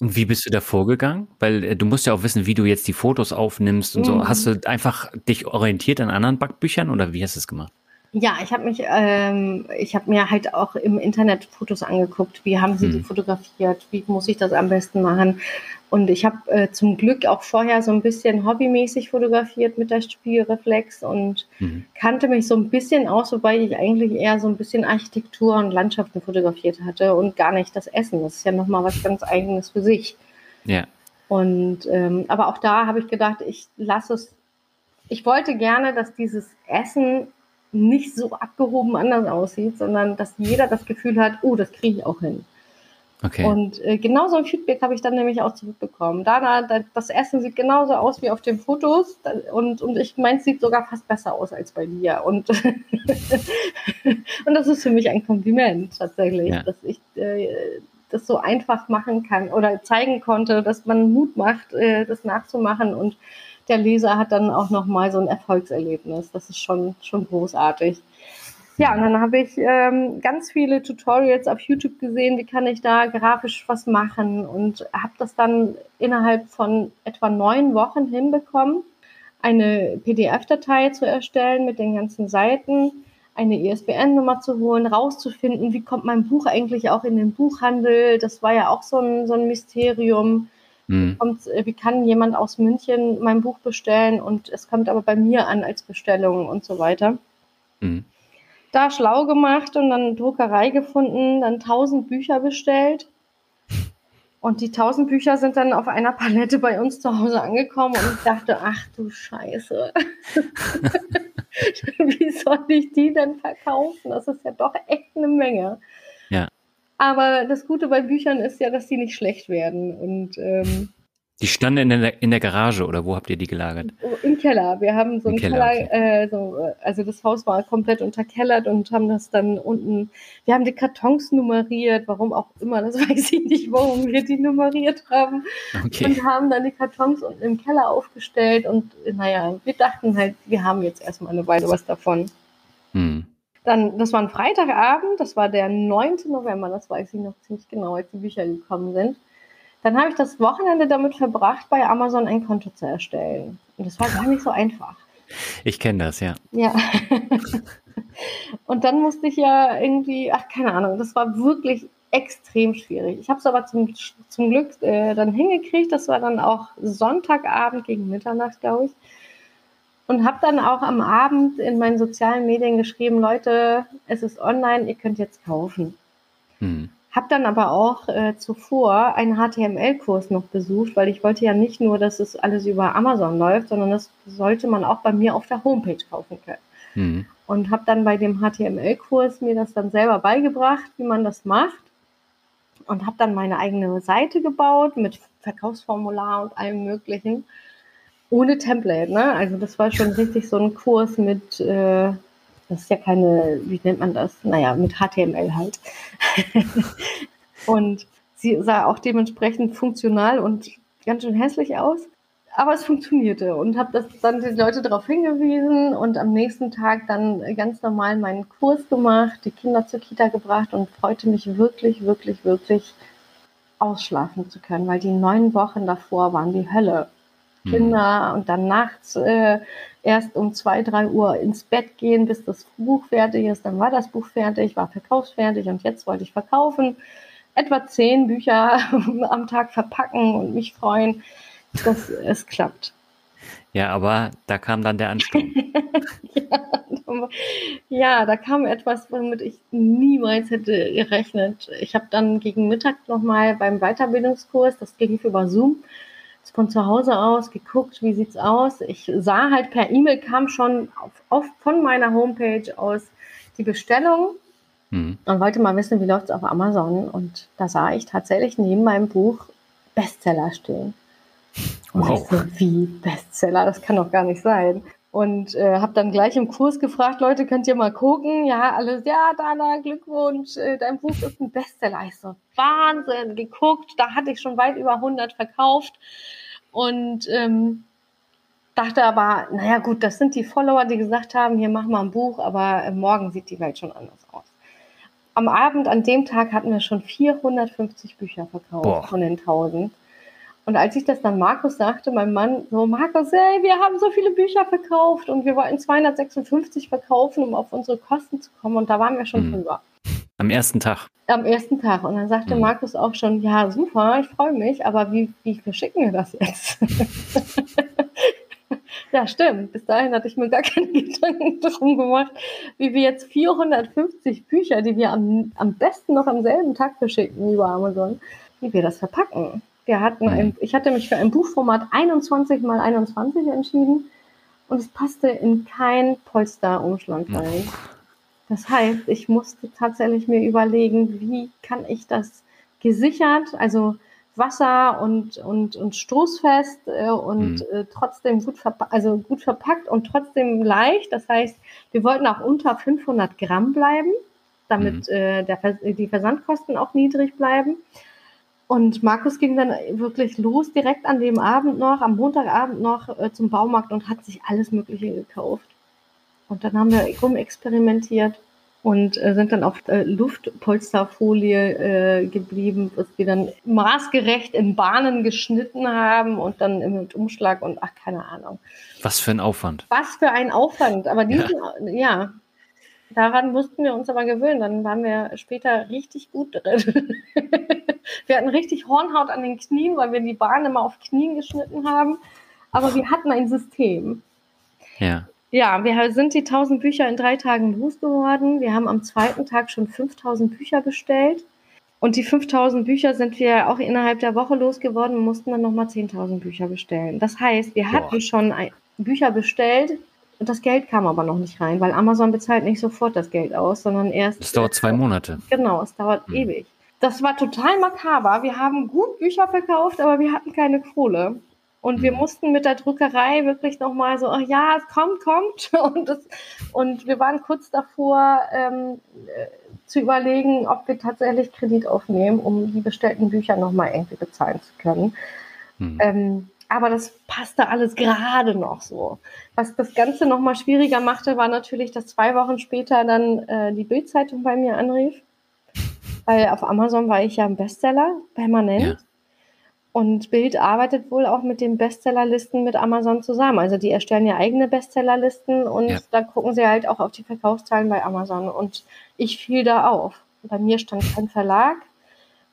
Und wie bist du da vorgegangen? Weil äh, du musst ja auch wissen, wie du jetzt die Fotos aufnimmst und mhm. so. Hast du einfach dich orientiert an anderen Backbüchern oder wie hast du es gemacht? Ja, ich habe mich, ähm, ich habe mir halt auch im Internet Fotos angeguckt. Wie haben sie hm. die fotografiert? Wie muss ich das am besten machen? Und ich habe äh, zum Glück auch vorher so ein bisschen hobbymäßig fotografiert mit der Spielreflex und mhm. kannte mich so ein bisschen aus, wobei ich eigentlich eher so ein bisschen Architektur und Landschaften fotografiert hatte und gar nicht das Essen. Das ist ja nochmal was ganz Eigenes für sich. Ja. Und ähm, aber auch da habe ich gedacht, ich lasse es. Ich wollte gerne, dass dieses Essen nicht so abgehoben anders aussieht, sondern dass jeder das Gefühl hat, oh, das kriege ich auch hin. Okay. Und äh, genauso ein Feedback habe ich dann nämlich auch zurückbekommen. Dana, das Essen sieht genauso aus wie auf den Fotos und, und ich meine, es sieht sogar fast besser aus als bei dir. Und, [laughs] und das ist für mich ein Kompliment tatsächlich, ja. dass ich äh, das so einfach machen kann oder zeigen konnte, dass man Mut macht, äh, das nachzumachen und der Leser hat dann auch nochmal so ein Erfolgserlebnis. Das ist schon, schon großartig. Ja, und dann habe ich ähm, ganz viele Tutorials auf YouTube gesehen, wie kann ich da grafisch was machen und habe das dann innerhalb von etwa neun Wochen hinbekommen, eine PDF-Datei zu erstellen mit den ganzen Seiten, eine ISBN-Nummer zu holen, rauszufinden, wie kommt mein Buch eigentlich auch in den Buchhandel. Das war ja auch so ein, so ein Mysterium. Mhm. Kommt, wie kann jemand aus München mein Buch bestellen und es kommt aber bei mir an als Bestellung und so weiter. Mhm. Da schlau gemacht und dann Druckerei gefunden, dann tausend Bücher bestellt. Und die tausend Bücher sind dann auf einer Palette bei uns zu Hause angekommen und ich dachte, ach du Scheiße. [laughs] [laughs] Wie soll ich die denn verkaufen? Das ist ja doch echt eine Menge. Aber das Gute bei Büchern ist ja, dass die nicht schlecht werden. Und ähm, die standen in der, in der Garage oder wo habt ihr die gelagert? Im Keller. Wir haben so einen Keller, Keller okay. äh, so, also das Haus war komplett unterkellert und haben das dann unten, wir haben die Kartons nummeriert, warum auch immer, das [laughs] weiß ich nicht, warum wir die nummeriert haben. Okay. Und haben dann die Kartons unten im Keller aufgestellt und naja, wir dachten halt, wir haben jetzt erstmal eine Weile was davon. Hm. Dann, das war ein Freitagabend, das war der 9. November, das weiß ich noch ziemlich genau, als die Bücher gekommen sind. Dann habe ich das Wochenende damit verbracht, bei Amazon ein Konto zu erstellen. Und das war gar nicht so einfach. Ich kenne das, ja. Ja. und dann musste ich ja irgendwie, ach, keine Ahnung, das war wirklich extrem schwierig. Ich habe es aber zum, zum Glück äh, dann hingekriegt. Das war dann auch Sonntagabend gegen Mitternacht, glaube ich und habe dann auch am Abend in meinen sozialen Medien geschrieben, Leute, es ist online, ihr könnt jetzt kaufen. Hm. Habe dann aber auch äh, zuvor einen HTML-Kurs noch besucht, weil ich wollte ja nicht nur, dass es alles über Amazon läuft, sondern das sollte man auch bei mir auf der Homepage kaufen können. Hm. Und habe dann bei dem HTML-Kurs mir das dann selber beigebracht, wie man das macht und habe dann meine eigene Seite gebaut mit Verkaufsformular und allem Möglichen. Ohne Template, ne? Also das war schon richtig so ein Kurs mit, äh, das ist ja keine, wie nennt man das? Naja, mit HTML halt. [laughs] und sie sah auch dementsprechend funktional und ganz schön hässlich aus. Aber es funktionierte und habe das dann die Leute darauf hingewiesen und am nächsten Tag dann ganz normal meinen Kurs gemacht, die Kinder zur Kita gebracht und freute mich wirklich, wirklich, wirklich ausschlafen zu können, weil die neun Wochen davor waren die Hölle. Kinder und dann nachts äh, erst um zwei, drei Uhr ins Bett gehen, bis das Buch fertig ist. Dann war das Buch fertig, war verkaufsfertig und jetzt wollte ich verkaufen. Etwa zehn Bücher [laughs] am Tag verpacken und mich freuen dass es klappt. Ja, aber da kam dann der Ansturm. [laughs] ja, ja, da kam etwas, womit ich niemals hätte gerechnet. Ich habe dann gegen Mittag nochmal beim Weiterbildungskurs, das ging über Zoom, von zu Hause aus geguckt, wie sieht's aus. Ich sah halt per E-Mail kam schon auf, auf, von meiner Homepage aus die Bestellung mhm. und wollte mal wissen, wie läuft's auf Amazon. Und da sah ich tatsächlich neben meinem Buch Bestseller stehen. Wow. So, wie Bestseller, das kann doch gar nicht sein. Und äh, habe dann gleich im Kurs gefragt, Leute, könnt ihr mal gucken? Ja, alles, ja, Dana, Glückwunsch, äh, dein Buch ist ein Bestseller. Ich so, Wahnsinn, geguckt, da hatte ich schon weit über 100 verkauft. Und ähm, dachte aber, naja gut, das sind die Follower, die gesagt haben, hier machen wir ein Buch, aber äh, morgen sieht die Welt schon anders aus. Am Abend, an dem Tag hatten wir schon 450 Bücher verkauft Boah. von den 1000. Und als ich das dann Markus sagte, mein Mann, so, Markus, hey, wir haben so viele Bücher verkauft und wir wollten 256 verkaufen, um auf unsere Kosten zu kommen. Und da waren wir schon mhm. drüber. Am ersten Tag. Am ersten Tag. Und dann sagte mhm. Markus auch schon, ja, super, ich freue mich, aber wie, wie verschicken wir das jetzt? [laughs] ja, stimmt. Bis dahin hatte ich mir gar keine [laughs] Gedanken drum gemacht, wie wir jetzt 450 Bücher, die wir am, am besten noch am selben Tag verschicken über Amazon, wie wir das verpacken. Wir hatten ein, mhm. ich hatte mich für ein Buchformat 21 mal 21 entschieden und es passte in kein Polsterumschlag rein. Das heißt, ich musste tatsächlich mir überlegen, wie kann ich das gesichert, also Wasser und, und, und stoßfest äh, und mhm. äh, trotzdem gut, verpackt, also gut verpackt und trotzdem leicht. Das heißt, wir wollten auch unter 500 Gramm bleiben, damit mhm. äh, der, die Versandkosten auch niedrig bleiben. Und Markus ging dann wirklich los, direkt an dem Abend noch, am Montagabend noch äh, zum Baumarkt und hat sich alles Mögliche gekauft. Und dann haben wir rumexperimentiert und äh, sind dann auf äh, Luftpolsterfolie äh, geblieben, was wir dann maßgerecht in Bahnen geschnitten haben und dann mit Umschlag und ach, keine Ahnung. Was für ein Aufwand. Was für ein Aufwand. Aber diesen, ja, ja daran mussten wir uns aber gewöhnen. Dann waren wir später richtig gut drin. [laughs] Wir hatten richtig Hornhaut an den Knien, weil wir die Bahn immer auf Knien geschnitten haben. Aber wir hatten ein System. Ja. Ja, wir sind die 1000 Bücher in drei Tagen losgeworden. Wir haben am zweiten Tag schon 5000 Bücher bestellt. Und die 5000 Bücher sind wir auch innerhalb der Woche losgeworden und mussten dann nochmal 10.000 Bücher bestellen. Das heißt, wir hatten Boah. schon Bücher bestellt das Geld kam aber noch nicht rein, weil Amazon bezahlt nicht sofort das Geld aus, sondern erst. Es dauert zwei Monate. Genau, es dauert hm. ewig. Das war total makaber. Wir haben gut Bücher verkauft, aber wir hatten keine Kohle. Und wir mhm. mussten mit der Druckerei wirklich nochmal so, ach ja, es kommt, kommt. [laughs] Und, das, und wir waren kurz davor ähm, äh, zu überlegen, ob wir tatsächlich Kredit aufnehmen, um die bestellten Bücher nochmal irgendwie bezahlen zu können. Mhm. Ähm, aber das passte alles gerade noch so. Was das Ganze nochmal schwieriger machte, war natürlich, dass zwei Wochen später dann äh, die Bildzeitung bei mir anrief weil auf Amazon war ich ja ein Bestseller, permanent. Ja. Und Bild arbeitet wohl auch mit den Bestsellerlisten mit Amazon zusammen. Also die erstellen ja eigene Bestsellerlisten und ja. da gucken sie halt auch auf die Verkaufszahlen bei Amazon. Und ich fiel da auf. Bei mir stand kein Verlag.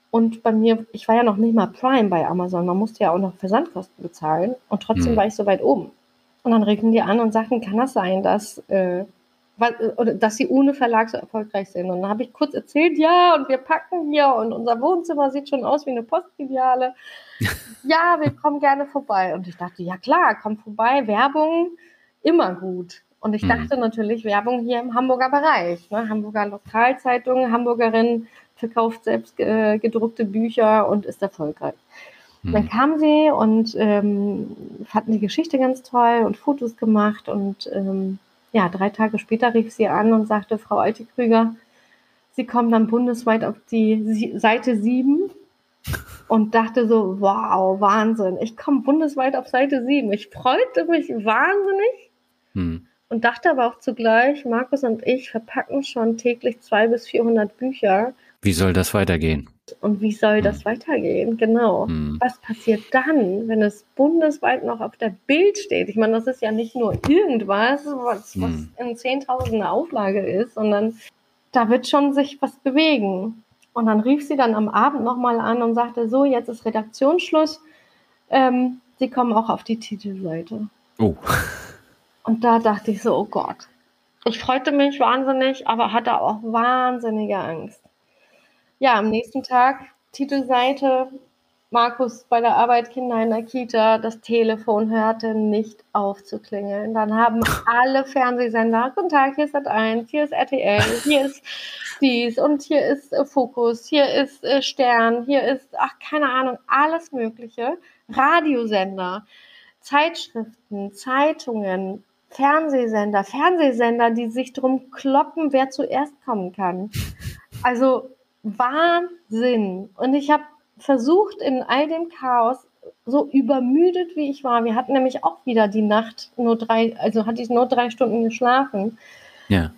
Und bei mir, ich war ja noch nicht mal Prime bei Amazon. Man musste ja auch noch Versandkosten bezahlen. Und trotzdem mhm. war ich so weit oben. Und dann regen die an und sagen, kann das sein, dass äh, oder dass sie ohne Verlag so erfolgreich sind. Und dann habe ich kurz erzählt, ja, und wir packen hier und unser Wohnzimmer sieht schon aus wie eine Postfiliale. [laughs] ja, wir kommen gerne vorbei. Und ich dachte, ja klar, komm vorbei, Werbung immer gut. Und ich mhm. dachte natürlich Werbung hier im Hamburger Bereich, ne? Hamburger Lokalzeitung, Hamburgerin verkauft selbst äh, gedruckte Bücher und ist erfolgreich. Mhm. Dann kam sie und ähm, fanden die Geschichte ganz toll und Fotos gemacht und ähm, ja, drei Tage später rief sie an und sagte, Frau Altekrüger, Sie kommen dann bundesweit auf die Seite 7 [laughs] und dachte so, wow, Wahnsinn. Ich komme bundesweit auf Seite 7. Ich freute mich wahnsinnig hm. und dachte aber auch zugleich, Markus und ich verpacken schon täglich 200 bis 400 Bücher. Wie soll das weitergehen? Und wie soll hm. das weitergehen? Genau. Hm. Was passiert dann, wenn es bundesweit noch auf der Bild steht? Ich meine, das ist ja nicht nur irgendwas, was, was hm. in Zehntausender Auflage ist, sondern da wird schon sich was bewegen. Und dann rief sie dann am Abend nochmal an und sagte, so, jetzt ist Redaktionsschluss. Ähm, sie kommen auch auf die Titelseite. Oh. Und da dachte ich so, oh Gott. Ich freute mich wahnsinnig, aber hatte auch wahnsinnige Angst. Ja, am nächsten Tag Titelseite, Markus bei der Arbeit, Kinder in der Kita, das Telefon hörte nicht auf zu klingeln. Dann haben alle Fernsehsender, guten Tag, hier ist Sat1, hier ist RTL, hier ist dies und hier ist äh, Fokus, hier ist äh, Stern, hier ist, ach, keine Ahnung, alles Mögliche. Radiosender, Zeitschriften, Zeitungen, Fernsehsender, Fernsehsender, die sich drum kloppen, wer zuerst kommen kann. Also Wahnsinn. Und ich habe versucht, in all dem Chaos, so übermüdet wie ich war, wir hatten nämlich auch wieder die Nacht nur drei, also hatte ich nur drei Stunden geschlafen. Ja.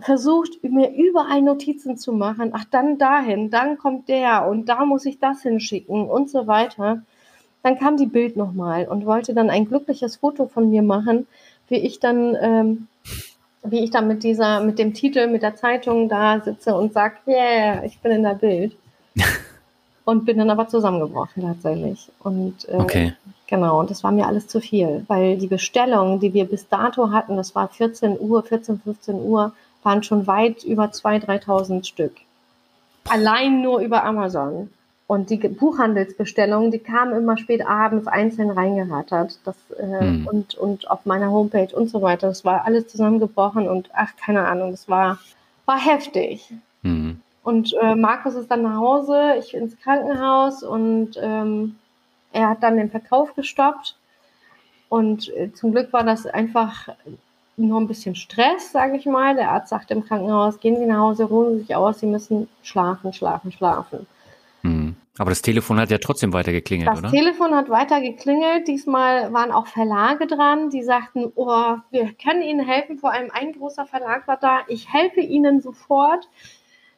Versucht, mir überall Notizen zu machen. Ach, dann dahin, dann kommt der und da muss ich das hinschicken und so weiter. Dann kam die Bild nochmal und wollte dann ein glückliches Foto von mir machen, wie ich dann, ähm, wie ich dann mit dieser, mit dem Titel, mit der Zeitung da sitze und sage, yeah, ich bin in der Bild. [laughs] und bin dann aber zusammengebrochen tatsächlich. Und äh, okay. genau, und das war mir alles zu viel, weil die Bestellungen, die wir bis dato hatten, das war 14 Uhr, 14, 15 Uhr, waren schon weit über 2.000, 3.000 Stück. Allein nur über Amazon. Und die Buchhandelsbestellungen, die kamen immer spät abends einzeln reingerattert. Das, äh, hm. und, und auf meiner Homepage und so weiter. Das war alles zusammengebrochen und ach, keine Ahnung, das war, war heftig. Hm. Und äh, Markus ist dann nach Hause, ich ins Krankenhaus und ähm, er hat dann den Verkauf gestoppt. Und äh, zum Glück war das einfach nur ein bisschen Stress, sage ich mal. Der Arzt sagte im Krankenhaus, gehen Sie nach Hause, ruhen Sie sich aus, Sie müssen schlafen, schlafen, schlafen. Aber das Telefon hat ja trotzdem weiter geklingelt, das oder? Das Telefon hat weiter geklingelt. Diesmal waren auch Verlage dran, die sagten, oh, wir können Ihnen helfen. Vor allem ein großer Verlag war da. Ich helfe Ihnen sofort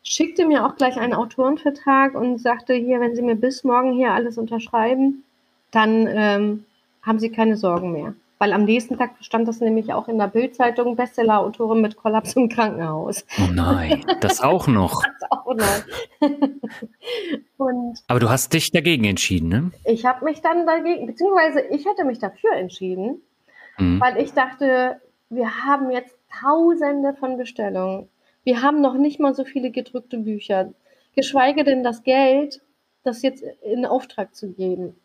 schickte mir auch gleich einen Autorenvertrag und sagte hier, wenn Sie mir bis morgen hier alles unterschreiben, dann ähm, haben Sie keine Sorgen mehr. Weil am nächsten Tag stand das nämlich auch in der Bildzeitung, Bestseller-Autorin mit Kollaps im Krankenhaus. Oh nein, das auch noch. [laughs] das auch noch. [laughs] Aber du hast dich dagegen entschieden, ne? Ich habe mich dann dagegen, beziehungsweise ich hätte mich dafür entschieden, mhm. weil ich dachte, wir haben jetzt Tausende von Bestellungen. Wir haben noch nicht mal so viele gedrückte Bücher, geschweige denn das Geld, das jetzt in Auftrag zu geben.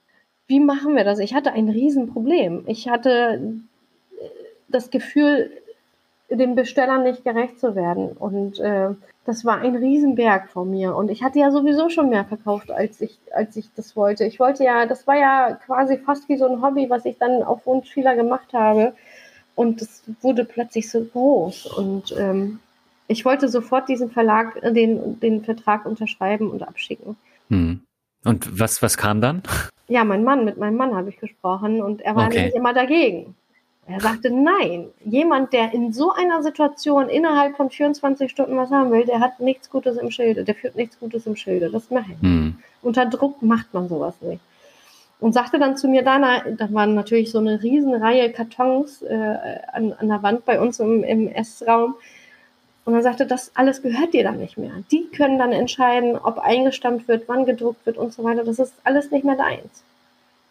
Wie machen wir das? Ich hatte ein Riesenproblem. Ich hatte äh, das Gefühl, den Bestellern nicht gerecht zu werden. Und äh, das war ein Riesenberg vor mir. Und ich hatte ja sowieso schon mehr verkauft, als ich, als ich das wollte. Ich wollte ja, das war ja quasi fast wie so ein Hobby, was ich dann auf Wunsch vieler gemacht habe. Und das wurde plötzlich so groß. Und ähm, ich wollte sofort diesen Verlag, äh, den, den Vertrag unterschreiben und abschicken. Hm. Und was, was kam dann? Ja, mein Mann, mit meinem Mann habe ich gesprochen und er war okay. nicht immer dagegen. Er sagte, nein, jemand, der in so einer Situation innerhalb von 24 Stunden was haben will, der hat nichts Gutes im Schilde, der führt nichts Gutes im Schilde. Das mache ich. Hm. Unter Druck macht man sowas nicht. Und sagte dann zu mir, Dana, da waren natürlich so eine Riesenreihe Kartons äh, an, an der Wand bei uns im, im Essraum. Und dann sagte, das alles gehört dir dann nicht mehr. Die können dann entscheiden, ob eingestammt wird, wann gedruckt wird und so weiter. Das ist alles nicht mehr deins.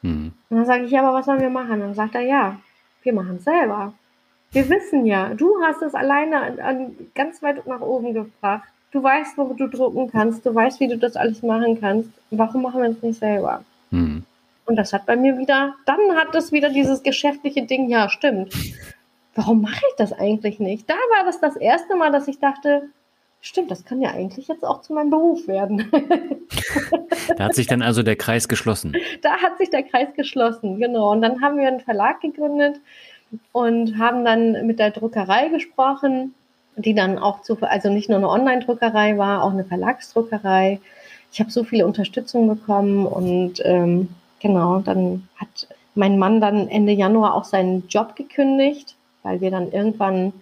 Hm. Und dann sage ich, ja, aber was sollen wir machen? Und dann sagt er, ja, wir machen es selber. Wir wissen ja, du hast es alleine an, an, ganz weit nach oben gebracht. Du weißt, wo du drucken kannst, du weißt, wie du das alles machen kannst. Warum machen wir es nicht selber? Hm. Und das hat bei mir wieder, dann hat das wieder dieses geschäftliche Ding, ja, stimmt warum mache ich das eigentlich nicht? Da war das das erste Mal, dass ich dachte, stimmt, das kann ja eigentlich jetzt auch zu meinem Beruf werden. [laughs] da hat sich dann also der Kreis geschlossen. Da hat sich der Kreis geschlossen, genau. Und dann haben wir einen Verlag gegründet und haben dann mit der Druckerei gesprochen, die dann auch zu, also nicht nur eine Online-Druckerei war, auch eine Verlagsdruckerei. Ich habe so viele Unterstützung bekommen und ähm, genau, dann hat mein Mann dann Ende Januar auch seinen Job gekündigt, weil wir dann irgendwann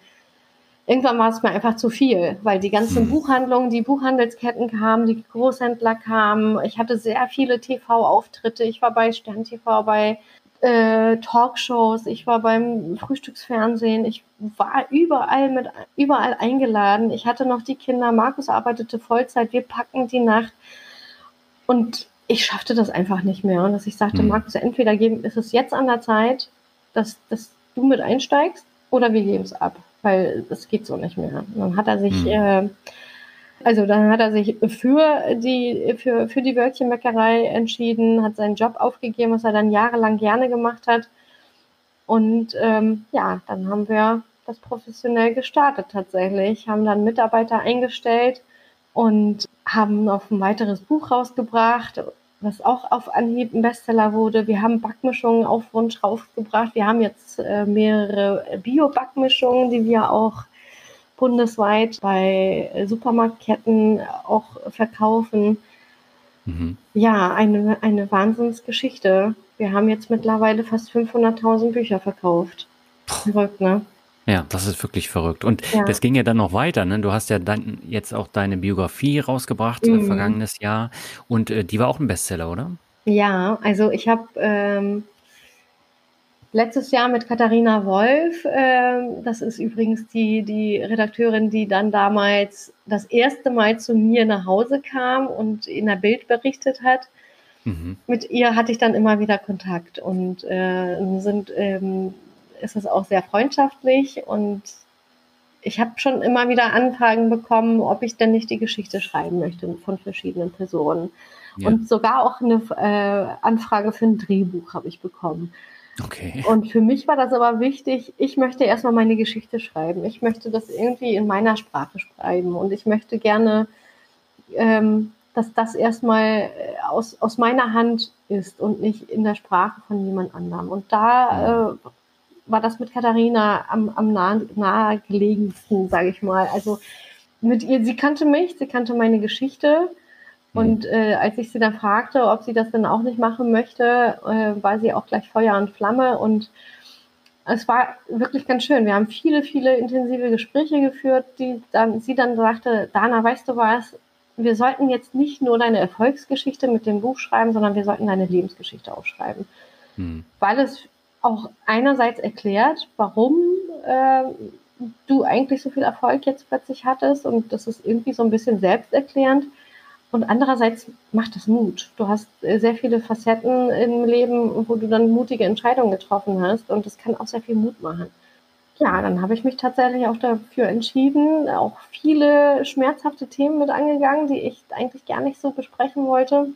irgendwann war es mir einfach zu viel, weil die ganzen hm. Buchhandlungen, die Buchhandelsketten kamen, die Großhändler kamen. Ich hatte sehr viele TV-Auftritte. Ich war bei Stern TV, bei äh, Talkshows, ich war beim Frühstücksfernsehen, ich war überall mit überall eingeladen. Ich hatte noch die Kinder, Markus arbeitete Vollzeit, wir packen die Nacht und ich schaffte das einfach nicht mehr. Und dass ich sagte, mhm. Markus, entweder ist es jetzt an der Zeit, dass, dass du mit einsteigst oder wir geben es ab weil das geht so nicht mehr. Und dann hat er sich, mhm. äh, also dann hat er sich für die, für, für die Wörtchenbäckerei entschieden, hat seinen Job aufgegeben, was er dann jahrelang gerne gemacht hat. Und ähm, ja, dann haben wir das professionell gestartet tatsächlich, haben dann Mitarbeiter eingestellt und haben noch ein weiteres Buch rausgebracht was auch auf Anhieb ein Bestseller wurde. Wir haben Backmischungen auf Wunsch rausgebracht. Wir haben jetzt äh, mehrere Bio-Backmischungen, die wir auch bundesweit bei Supermarktketten auch verkaufen. Mhm. Ja, eine, eine Wahnsinnsgeschichte. Wir haben jetzt mittlerweile fast 500.000 Bücher verkauft. Verrückt, ne? Ja, das ist wirklich verrückt. Und ja. das ging ja dann noch weiter. Ne? Du hast ja dann jetzt auch deine Biografie rausgebracht, äh, mhm. äh, vergangenes Jahr. Und äh, die war auch ein Bestseller, oder? Ja, also ich habe ähm, letztes Jahr mit Katharina Wolf, äh, das ist übrigens die, die Redakteurin, die dann damals das erste Mal zu mir nach Hause kam und in der Bild berichtet hat. Mhm. Mit ihr hatte ich dann immer wieder Kontakt und äh, sind ähm, ist es auch sehr freundschaftlich und ich habe schon immer wieder Anfragen bekommen, ob ich denn nicht die Geschichte schreiben möchte von verschiedenen Personen. Ja. Und sogar auch eine äh, Anfrage für ein Drehbuch habe ich bekommen. Okay. Und für mich war das aber wichtig, ich möchte erstmal meine Geschichte schreiben. Ich möchte das irgendwie in meiner Sprache schreiben und ich möchte gerne, ähm, dass das erstmal äh, aus, aus meiner Hand ist und nicht in der Sprache von jemand anderem. Und da äh, war das mit Katharina am, am nah, nahegelegensten, sage ich mal. Also mit ihr, sie kannte mich, sie kannte meine Geschichte. Mhm. Und äh, als ich sie dann fragte, ob sie das dann auch nicht machen möchte, äh, war sie auch gleich Feuer und Flamme. Und es war wirklich ganz schön. Wir haben viele, viele intensive Gespräche geführt, die dann, sie dann sagte, Dana, weißt du was, wir sollten jetzt nicht nur deine Erfolgsgeschichte mit dem Buch schreiben, sondern wir sollten deine Lebensgeschichte aufschreiben. Hm. Weil es auch einerseits erklärt, warum äh, du eigentlich so viel Erfolg jetzt plötzlich hattest und das ist irgendwie so ein bisschen selbsterklärend. Und andererseits macht es Mut. Du hast äh, sehr viele Facetten im Leben, wo du dann mutige Entscheidungen getroffen hast und das kann auch sehr viel Mut machen. Ja, dann habe ich mich tatsächlich auch dafür entschieden, auch viele schmerzhafte Themen mit angegangen, die ich eigentlich gar nicht so besprechen wollte.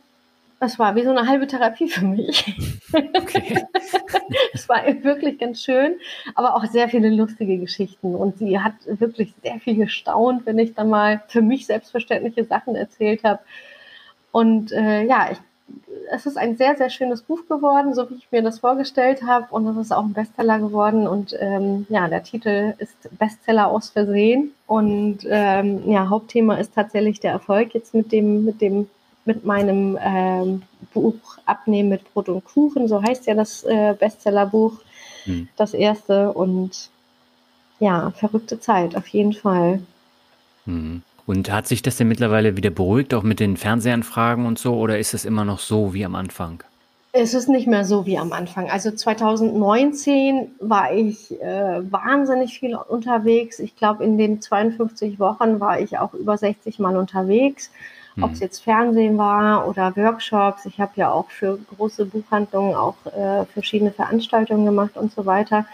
Das war wie so eine halbe Therapie für mich. Okay. [laughs] es war wirklich ganz schön, aber auch sehr viele lustige Geschichten. Und sie hat wirklich sehr viel gestaunt, wenn ich dann mal für mich selbstverständliche Sachen erzählt habe. Und äh, ja, ich, es ist ein sehr, sehr schönes Buch geworden, so wie ich mir das vorgestellt habe. Und es ist auch ein Bestseller geworden. Und ähm, ja, der Titel ist Bestseller aus Versehen. Und ähm, ja, Hauptthema ist tatsächlich der Erfolg jetzt mit dem, mit dem mit meinem ähm, Buch Abnehmen mit Brot und Kuchen, so heißt ja das äh, Bestsellerbuch, mhm. das erste. Und ja, verrückte Zeit, auf jeden Fall. Mhm. Und hat sich das denn mittlerweile wieder beruhigt, auch mit den Fernsehanfragen und so, oder ist es immer noch so wie am Anfang? Es ist nicht mehr so wie am Anfang. Also 2019 war ich äh, wahnsinnig viel unterwegs. Ich glaube, in den 52 Wochen war ich auch über 60 Mal unterwegs. Mhm. Ob es jetzt Fernsehen war oder Workshops. Ich habe ja auch für große Buchhandlungen auch äh, verschiedene Veranstaltungen gemacht und so weiter.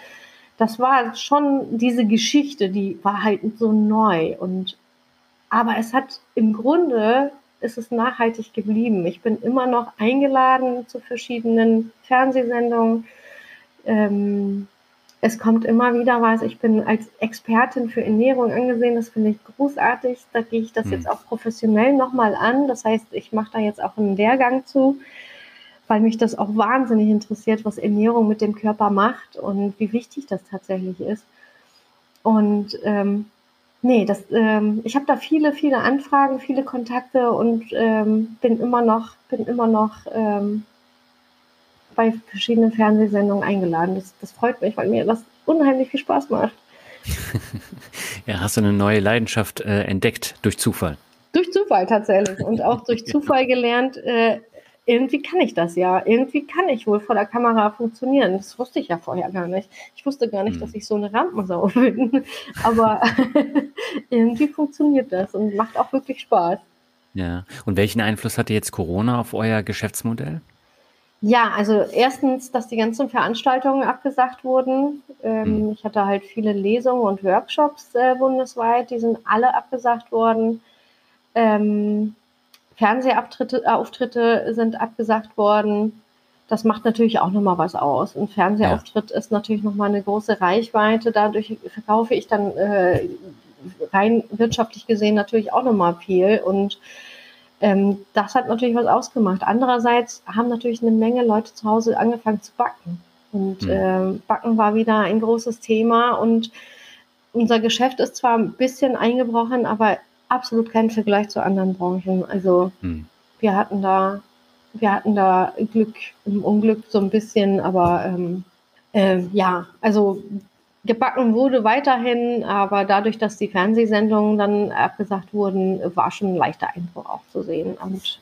Das war schon diese Geschichte, die war halt so neu und aber es hat im Grunde ist es nachhaltig geblieben. Ich bin immer noch eingeladen zu verschiedenen Fernsehsendungen. Ähm, es kommt immer wieder was. Ich bin als Expertin für Ernährung angesehen. Das finde ich großartig. Da gehe ich das hm. jetzt auch professionell nochmal an. Das heißt, ich mache da jetzt auch einen Lehrgang zu, weil mich das auch wahnsinnig interessiert, was Ernährung mit dem Körper macht und wie wichtig das tatsächlich ist. Und ähm, nee, das, ähm, ich habe da viele, viele Anfragen, viele Kontakte und ähm, bin immer noch, bin immer noch ähm, bei verschiedenen Fernsehsendungen eingeladen. Das, das freut mich, weil mir das unheimlich viel Spaß macht. [laughs] ja, hast du eine neue Leidenschaft äh, entdeckt durch Zufall? Durch Zufall tatsächlich und auch durch [laughs] Zufall gelernt, äh, irgendwie kann ich das ja. Irgendwie kann ich wohl vor der Kamera funktionieren. Das wusste ich ja vorher gar nicht. Ich wusste gar nicht, hm. dass ich so eine Rampensau [laughs] bin. Aber irgendwie funktioniert das und macht auch wirklich Spaß. Ja. Und welchen Einfluss hatte jetzt Corona auf euer Geschäftsmodell? Ja, also erstens, dass die ganzen Veranstaltungen abgesagt wurden. Ähm, mhm. Ich hatte halt viele Lesungen und Workshops äh, bundesweit, die sind alle abgesagt worden. Ähm, Fernsehauftritte äh, sind abgesagt worden. Das macht natürlich auch nochmal was aus. Ein Fernsehauftritt ja. ist natürlich nochmal eine große Reichweite. Dadurch verkaufe ich dann äh, rein wirtschaftlich gesehen natürlich auch nochmal viel. Und ähm, das hat natürlich was ausgemacht. Andererseits haben natürlich eine Menge Leute zu Hause angefangen zu backen. Und mhm. äh, Backen war wieder ein großes Thema. Und unser Geschäft ist zwar ein bisschen eingebrochen, aber absolut kein Vergleich zu anderen Branchen. Also mhm. wir hatten da, wir hatten da Glück im Unglück so ein bisschen, aber ähm, äh, ja, also Gebacken wurde weiterhin, aber dadurch, dass die Fernsehsendungen dann abgesagt wurden, war schon ein leichter Einbruch auch zu sehen. Und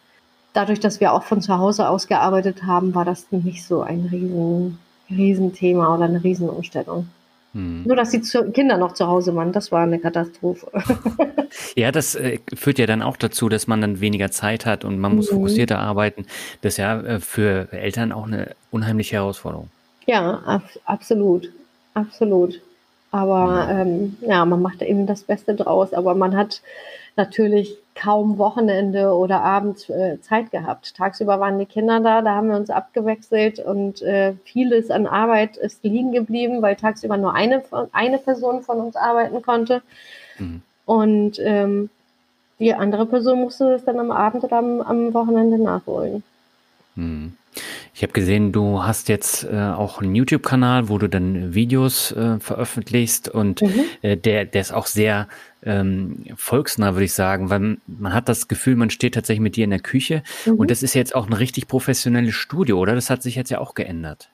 dadurch, dass wir auch von zu Hause aus gearbeitet haben, war das nicht so ein riesen, Riesenthema oder eine Riesenumstellung. Hm. Nur, dass die Kinder noch zu Hause waren, das war eine Katastrophe. [laughs] ja, das äh, führt ja dann auch dazu, dass man dann weniger Zeit hat und man muss mhm. fokussierter arbeiten. Das ist ja äh, für Eltern auch eine unheimliche Herausforderung. Ja, ab absolut absolut. Aber ähm, ja, man macht eben das Beste draus. Aber man hat natürlich kaum Wochenende oder abends äh, Zeit gehabt. Tagsüber waren die Kinder da, da haben wir uns abgewechselt und äh, vieles an Arbeit ist liegen geblieben, weil tagsüber nur eine, eine Person von uns arbeiten konnte. Mhm. Und ähm, die andere Person musste es dann am Abend oder am, am Wochenende nachholen. Mhm. Ich habe gesehen, du hast jetzt äh, auch einen YouTube-Kanal, wo du dann Videos äh, veröffentlichst und mhm. äh, der, der ist auch sehr ähm, volksnah, würde ich sagen, weil man hat das Gefühl, man steht tatsächlich mit dir in der Küche mhm. und das ist jetzt auch ein richtig professionelles Studio, oder? Das hat sich jetzt ja auch geändert.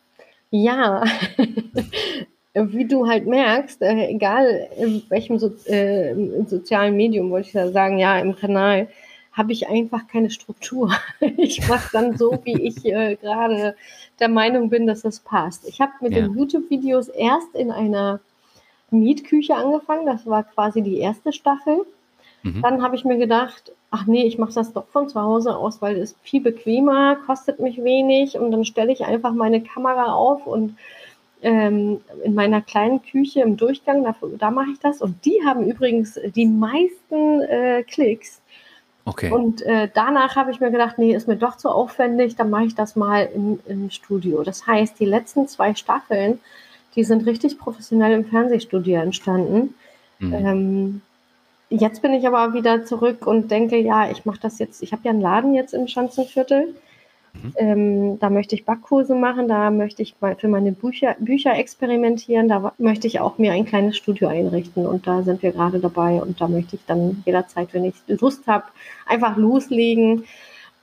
Ja, [laughs] wie du halt merkst, äh, egal in welchem so, äh, sozialen Medium, wollte ich ja sagen, ja, im Kanal, habe ich einfach keine Struktur. [laughs] Ich mache dann so, wie ich äh, gerade der Meinung bin, dass das passt. Ich habe mit ja. den YouTube-Videos erst in einer Mietküche angefangen. Das war quasi die erste Staffel. Mhm. Dann habe ich mir gedacht, ach nee, ich mache das doch von zu Hause aus, weil es viel bequemer, kostet mich wenig und dann stelle ich einfach meine Kamera auf und ähm, in meiner kleinen Küche im Durchgang, da, da mache ich das. Und die haben übrigens die meisten äh, Klicks Okay. Und äh, danach habe ich mir gedacht, nee, ist mir doch zu aufwendig, dann mache ich das mal im, im Studio. Das heißt, die letzten zwei Staffeln, die sind richtig professionell im Fernsehstudio entstanden. Mhm. Ähm, jetzt bin ich aber wieder zurück und denke, ja, ich mache das jetzt, ich habe ja einen Laden jetzt im Schanzenviertel Mhm. Ähm, da möchte ich Backkurse machen, da möchte ich für meine Bücher, Bücher experimentieren, da möchte ich auch mir ein kleines Studio einrichten und da sind wir gerade dabei und da möchte ich dann jederzeit, wenn ich Lust habe, einfach loslegen.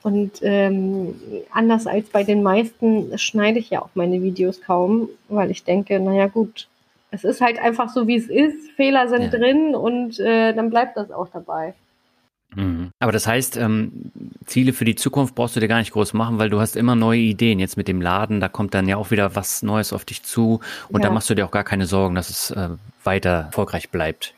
Und ähm, anders als bei den meisten schneide ich ja auch meine Videos kaum, weil ich denke, naja gut, es ist halt einfach so, wie es ist. Fehler sind ja. drin und äh, dann bleibt das auch dabei. Aber das heißt, ähm, Ziele für die Zukunft brauchst du dir gar nicht groß machen, weil du hast immer neue Ideen. Jetzt mit dem Laden, da kommt dann ja auch wieder was Neues auf dich zu und ja. da machst du dir auch gar keine Sorgen, dass es äh, weiter erfolgreich bleibt.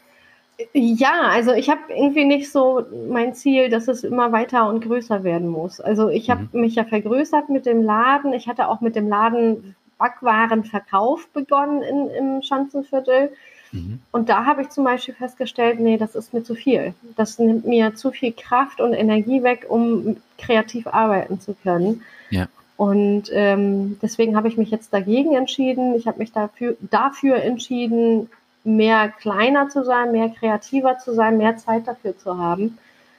Ja, also ich habe irgendwie nicht so mein Ziel, dass es immer weiter und größer werden muss. Also ich habe mhm. mich ja vergrößert mit dem Laden. Ich hatte auch mit dem Laden Backwarenverkauf begonnen in, im Schanzenviertel. Mhm. Und da habe ich zum Beispiel festgestellt, nee, das ist mir zu viel. Das nimmt mir zu viel Kraft und Energie weg, um kreativ arbeiten zu können. Ja. Und ähm, deswegen habe ich mich jetzt dagegen entschieden. Ich habe mich dafür, dafür entschieden, mehr kleiner zu sein, mehr kreativer zu sein, mehr Zeit dafür zu haben.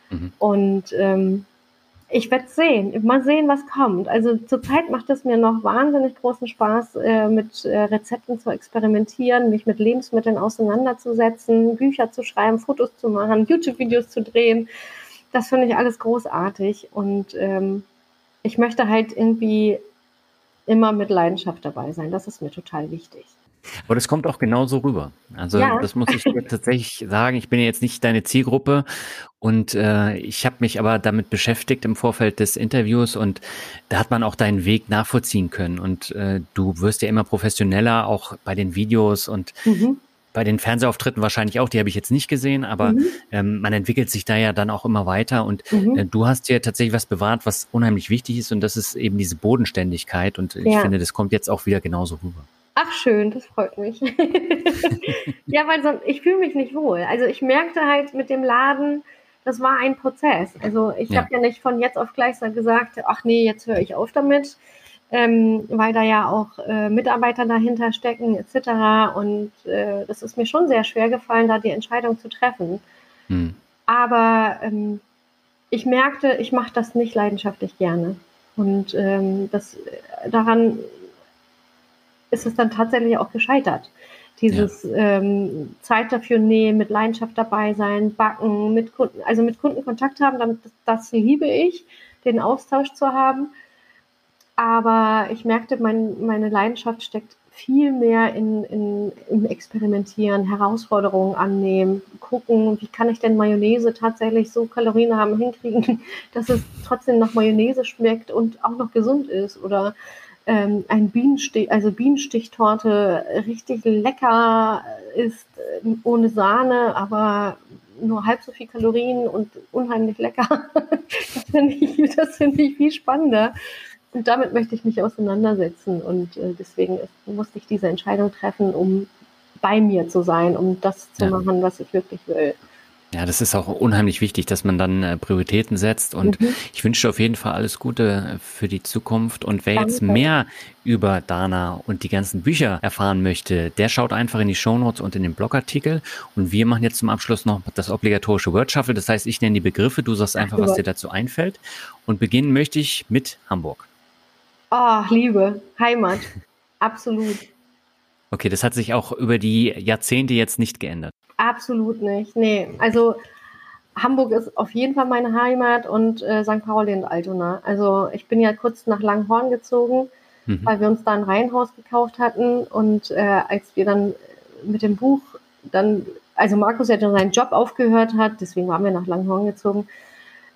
Mhm. Und ähm, ich werde sehen, mal sehen, was kommt. Also zurzeit macht es mir noch wahnsinnig großen Spaß, äh, mit äh, Rezepten zu experimentieren, mich mit Lebensmitteln auseinanderzusetzen, Bücher zu schreiben, Fotos zu machen, YouTube-Videos zu drehen. Das finde ich alles großartig und ähm, ich möchte halt irgendwie immer mit Leidenschaft dabei sein. Das ist mir total wichtig. Aber das kommt auch genauso rüber. Also ja. das muss ich [laughs] tatsächlich sagen. Ich bin ja jetzt nicht deine Zielgruppe und äh, ich habe mich aber damit beschäftigt im Vorfeld des Interviews und da hat man auch deinen Weg nachvollziehen können. Und äh, du wirst ja immer professioneller, auch bei den Videos und mhm. bei den Fernsehauftritten wahrscheinlich auch. Die habe ich jetzt nicht gesehen, aber mhm. ähm, man entwickelt sich da ja dann auch immer weiter. Und mhm. äh, du hast dir tatsächlich was bewahrt, was unheimlich wichtig ist und das ist eben diese Bodenständigkeit. Und ich ja. finde, das kommt jetzt auch wieder genauso rüber. Ach schön, das freut mich. [laughs] ja, weil so, ich fühle mich nicht wohl. Also ich merkte halt mit dem Laden, das war ein Prozess. Also ich ja. habe ja nicht von jetzt auf gleich gesagt, ach nee, jetzt höre ich auf damit, ähm, weil da ja auch äh, Mitarbeiter dahinter stecken etc. Und äh, das ist mir schon sehr schwer gefallen, da die Entscheidung zu treffen. Hm. Aber ähm, ich merkte, ich mache das nicht leidenschaftlich gerne. Und ähm, das daran ist es dann tatsächlich auch gescheitert. Dieses ja. ähm, Zeit dafür nehmen, mit Leidenschaft dabei sein, backen, mit Kunden, also mit Kunden Kontakt haben, damit, das liebe ich, den Austausch zu haben. Aber ich merkte, mein, meine Leidenschaft steckt viel mehr in, in, im Experimentieren, Herausforderungen annehmen, gucken, wie kann ich denn Mayonnaise tatsächlich so kalorienarm hinkriegen, [laughs] dass es trotzdem nach Mayonnaise schmeckt und auch noch gesund ist. Oder ähm, ein Bienenstich, also Bienenstichtorte richtig lecker ist, äh, ohne Sahne, aber nur halb so viel Kalorien und unheimlich lecker. [laughs] das finde ich, das find ich viel spannender. Und damit möchte ich mich auseinandersetzen. Und äh, deswegen musste ich diese Entscheidung treffen, um bei mir zu sein, um das zu ja. machen, was ich wirklich will. Ja, das ist auch unheimlich wichtig, dass man dann äh, Prioritäten setzt. Und mhm. ich wünsche auf jeden Fall alles Gute für die Zukunft. Und wer Danke. jetzt mehr über Dana und die ganzen Bücher erfahren möchte, der schaut einfach in die Shownotes und in den Blogartikel. Und wir machen jetzt zum Abschluss noch das obligatorische Word Shuffle. Das heißt, ich nenne die Begriffe, du sagst einfach, was dir dazu einfällt. Und beginnen möchte ich mit Hamburg. Oh, Liebe, Heimat. Absolut. Okay, das hat sich auch über die Jahrzehnte jetzt nicht geändert. Absolut nicht. Nee, also Hamburg ist auf jeden Fall meine Heimat und äh, St. Pauli und Altona. Also ich bin ja kurz nach Langhorn gezogen, mhm. weil wir uns da ein Reihenhaus gekauft hatten und äh, als wir dann mit dem Buch dann, also Markus ja dann seinen Job aufgehört hat, deswegen waren wir nach Langhorn gezogen,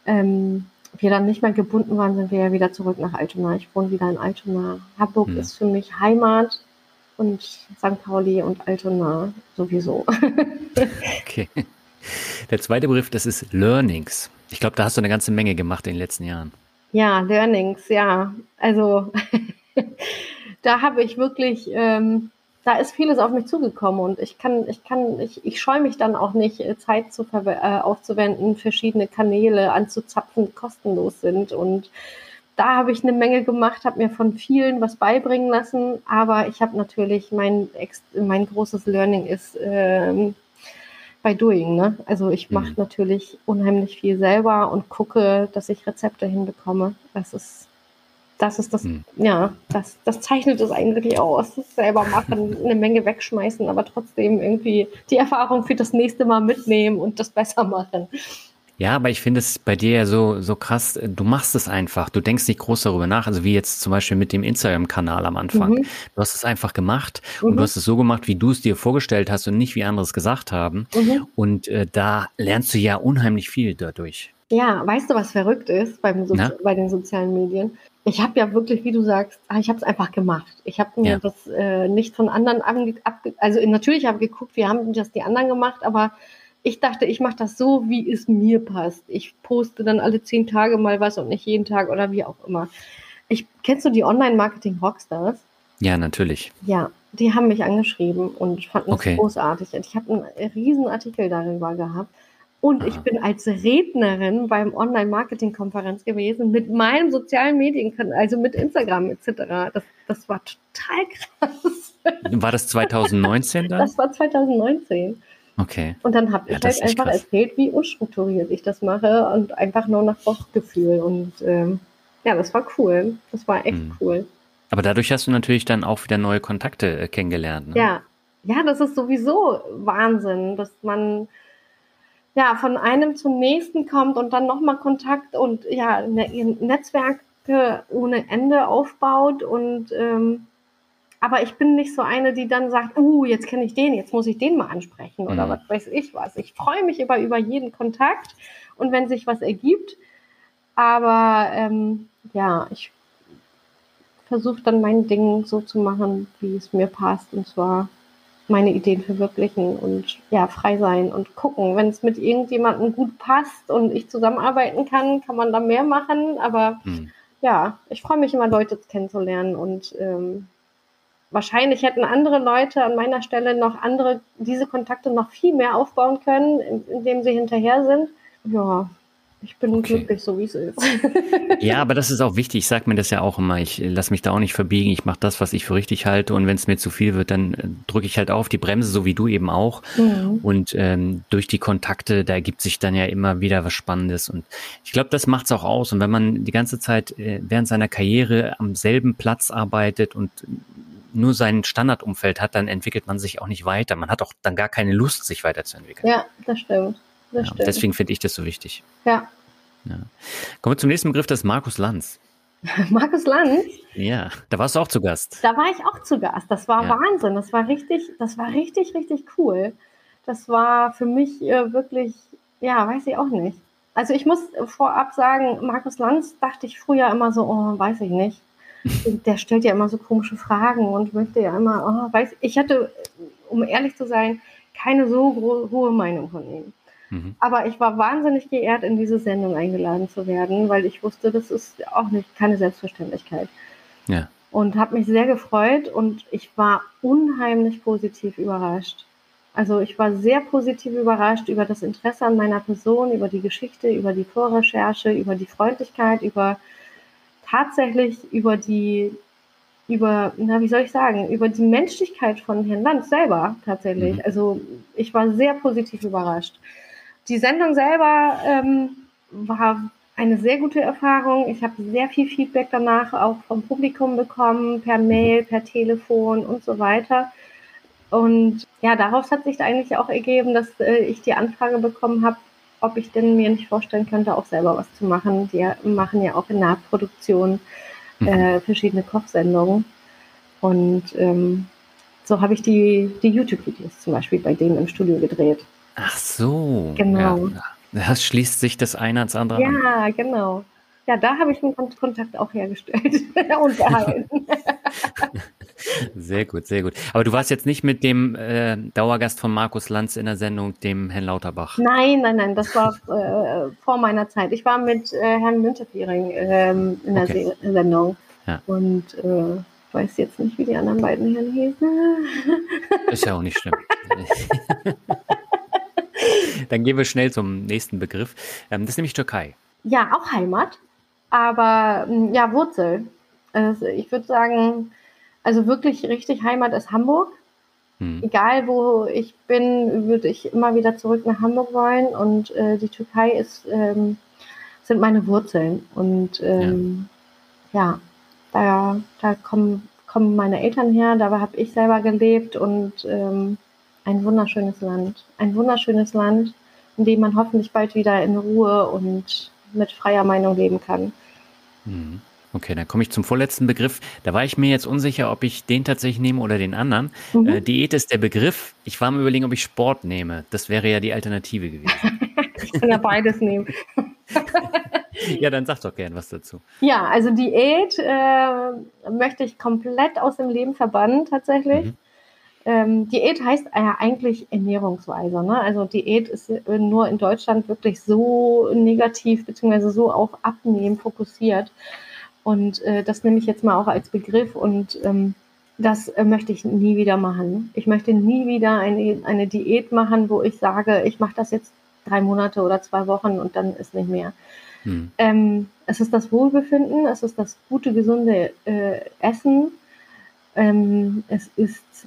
ähm, wir dann nicht mehr gebunden waren, sind wir ja wieder zurück nach Altona. Ich wohne wieder in Altona. Hamburg mhm. ist für mich Heimat und St. Pauli und Altona sowieso. [laughs] okay. Der zweite Begriff, das ist Learnings. Ich glaube, da hast du eine ganze Menge gemacht in den letzten Jahren. Ja, Learnings, ja. Also [laughs] da habe ich wirklich, ähm, da ist vieles auf mich zugekommen und ich kann, ich kann, ich, ich scheue mich dann auch nicht, Zeit zu äh, aufzuwenden, verschiedene Kanäle anzuzapfen, die kostenlos sind und da habe ich eine Menge gemacht, habe mir von vielen was beibringen lassen, aber ich habe natürlich mein, mein großes Learning ist ähm, bei Doing. Ne? Also ich mache mhm. natürlich unheimlich viel selber und gucke, dass ich Rezepte hinbekomme. Das ist das ist das, mhm. ja, das, das zeichnet es eigentlich aus. Das selber machen, [laughs] eine Menge wegschmeißen, aber trotzdem irgendwie die Erfahrung für das nächste Mal mitnehmen und das besser machen. Ja, aber ich finde es bei dir ja so, so krass, du machst es einfach, du denkst nicht groß darüber nach, also wie jetzt zum Beispiel mit dem Instagram-Kanal am Anfang. Mhm. Du hast es einfach gemacht mhm. und du hast es so gemacht, wie du es dir vorgestellt hast und nicht wie andere es gesagt haben. Mhm. Und äh, da lernst du ja unheimlich viel dadurch. Ja, weißt du, was verrückt ist beim so bei den sozialen Medien? Ich habe ja wirklich, wie du sagst, ah, ich habe es einfach gemacht. Ich habe mir ja. das äh, nicht von anderen abge, also natürlich habe ich geguckt, wie haben das die anderen gemacht, aber ich dachte, ich mache das so, wie es mir passt. Ich poste dann alle zehn Tage mal was und nicht jeden Tag oder wie auch immer. Ich, kennst du die Online-Marketing-Rockstars? Ja, natürlich. Ja, die haben mich angeschrieben und fanden okay. es großartig. Ich habe einen riesen Artikel darüber gehabt. Und Aha. ich bin als Rednerin beim Online-Marketing-Konferenz gewesen mit meinem sozialen Medienkanal, also mit Instagram etc. Das, das war total krass. War das 2019 [laughs] dann? Das war 2019. Okay. Und dann habe ich ja, halt einfach krass. erzählt, wie unstrukturiert ich das mache und einfach nur nach Bauchgefühl. Und ähm, ja, das war cool. Das war echt mhm. cool. Aber dadurch hast du natürlich dann auch wieder neue Kontakte äh, kennengelernt. Ne? Ja. Ja, das ist sowieso Wahnsinn, dass man ja von einem zum nächsten kommt und dann nochmal Kontakt und ja, ne, Netzwerke ohne Ende aufbaut und ähm, aber ich bin nicht so eine, die dann sagt, uh, jetzt kenne ich den, jetzt muss ich den mal ansprechen oder mhm. was weiß ich was. Ich freue mich über, über jeden Kontakt und wenn sich was ergibt. Aber ähm, ja, ich versuche dann mein Ding so zu machen, wie es mir passt. Und zwar meine Ideen verwirklichen und ja, frei sein und gucken. Wenn es mit irgendjemandem gut passt und ich zusammenarbeiten kann, kann man da mehr machen. Aber mhm. ja, ich freue mich immer, Leute kennenzulernen und ähm, wahrscheinlich hätten andere Leute an meiner Stelle noch andere, diese Kontakte noch viel mehr aufbauen können, indem sie hinterher sind. Ja, ich bin okay. glücklich, so wie es ist. [laughs] [laughs] ja, aber das ist auch wichtig. Ich sage mir das ja auch immer. Ich lasse mich da auch nicht verbiegen. Ich mache das, was ich für richtig halte. Und wenn es mir zu viel wird, dann äh, drücke ich halt auf die Bremse, so wie du eben auch. Mhm. Und ähm, durch die Kontakte, da ergibt sich dann ja immer wieder was Spannendes. Und ich glaube, das macht es auch aus. Und wenn man die ganze Zeit äh, während seiner Karriere am selben Platz arbeitet und nur sein Standardumfeld hat, dann entwickelt man sich auch nicht weiter. Man hat auch dann gar keine Lust, sich weiterzuentwickeln. Ja, das stimmt. Das ja, stimmt. Deswegen finde ich das so wichtig. Ja. ja. Kommen wir zum nächsten Begriff, das ist Markus Lanz. [laughs] Markus Lanz? Ja, da warst du auch zu Gast. Da war ich auch zu Gast. Das war ja. Wahnsinn. Das war richtig, das war richtig, richtig cool. Das war für mich äh, wirklich, ja, weiß ich auch nicht. Also ich muss vorab sagen, Markus Lanz dachte ich früher immer so, oh, weiß ich nicht der stellt ja immer so komische Fragen und möchte ja immer, oh, weiß, ich hatte, um ehrlich zu sein, keine so hohe Meinung von ihm. Mhm. Aber ich war wahnsinnig geehrt, in diese Sendung eingeladen zu werden, weil ich wusste, das ist auch nicht keine Selbstverständlichkeit. Ja. Und habe mich sehr gefreut und ich war unheimlich positiv überrascht. Also ich war sehr positiv überrascht über das Interesse an meiner Person, über die Geschichte, über die Vorrecherche, über die Freundlichkeit, über tatsächlich über die, über, na, wie soll ich sagen, über die Menschlichkeit von Herrn Lanz selber tatsächlich. Mhm. Also ich war sehr positiv überrascht. Die Sendung selber ähm, war eine sehr gute Erfahrung. Ich habe sehr viel Feedback danach auch vom Publikum bekommen, per Mail, per Telefon und so weiter. Und ja, daraus hat sich eigentlich auch ergeben, dass äh, ich die Anfrage bekommen habe, ob ich denn mir nicht vorstellen könnte, auch selber was zu machen. Die machen ja auch in Nahproduktion mhm. äh, verschiedene Kochsendungen. Und ähm, so habe ich die, die YouTube-Videos zum Beispiel bei denen im Studio gedreht. Ach so. Genau. Ja, das schließt sich das eine ans andere ja, an. Ja, genau. Ja, da habe ich einen Kontakt auch hergestellt [laughs] [laughs] und gehalten. [laughs] Sehr gut, sehr gut. Aber du warst jetzt nicht mit dem äh, Dauergast von Markus Lanz in der Sendung, dem Herrn Lauterbach. Nein, nein, nein, das war äh, vor meiner Zeit. Ich war mit äh, Herrn Münterfiering ähm, in der okay. Sendung. Ja. Und äh, weiß jetzt nicht, wie die anderen beiden Herren hießen. [laughs] Ist ja auch nicht schlimm. [laughs] Dann gehen wir schnell zum nächsten Begriff. Ähm, das ist nämlich Türkei. Ja, auch Heimat, aber ja, Wurzel. Also ich würde sagen, also wirklich richtig Heimat ist Hamburg. Hm. Egal wo ich bin, würde ich immer wieder zurück nach Hamburg wollen. Und äh, die Türkei ist, ähm, sind meine Wurzeln. Und ähm, ja. ja, da, da kommen, kommen meine Eltern her, da habe ich selber gelebt und ähm, ein wunderschönes Land. Ein wunderschönes Land, in dem man hoffentlich bald wieder in Ruhe und mit freier Meinung leben kann. Hm. Okay, dann komme ich zum vorletzten Begriff. Da war ich mir jetzt unsicher, ob ich den tatsächlich nehme oder den anderen. Mhm. Äh, Diät ist der Begriff. Ich war mir überlegen, ob ich Sport nehme. Das wäre ja die Alternative gewesen. [laughs] ich kann ja beides nehmen. [laughs] ja, dann sag doch gern was dazu. Ja, also Diät äh, möchte ich komplett aus dem Leben verbannen, tatsächlich. Mhm. Ähm, Diät heißt ja eigentlich Ernährungsweise. Ne? Also Diät ist nur in Deutschland wirklich so negativ beziehungsweise so auf Abnehmen fokussiert. Und äh, das nehme ich jetzt mal auch als Begriff und ähm, das äh, möchte ich nie wieder machen. Ich möchte nie wieder eine, eine Diät machen, wo ich sage, ich mache das jetzt drei Monate oder zwei Wochen und dann ist nicht mehr. Hm. Ähm, es ist das Wohlbefinden, es ist das gute, gesunde äh, Essen, ähm, es ist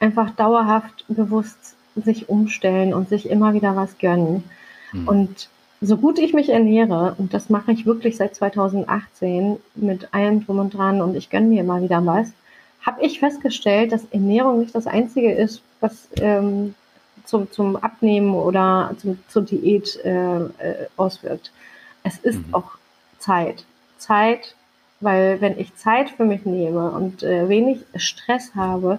einfach dauerhaft bewusst sich umstellen und sich immer wieder was gönnen. Hm. Und so gut ich mich ernähre, und das mache ich wirklich seit 2018 mit allem drum und dran und ich gönne mir immer wieder was, habe ich festgestellt, dass Ernährung nicht das Einzige ist, was ähm, zum, zum Abnehmen oder zum, zur Diät äh, äh, auswirkt. Es ist mhm. auch Zeit. Zeit, weil wenn ich Zeit für mich nehme und äh, wenig Stress habe,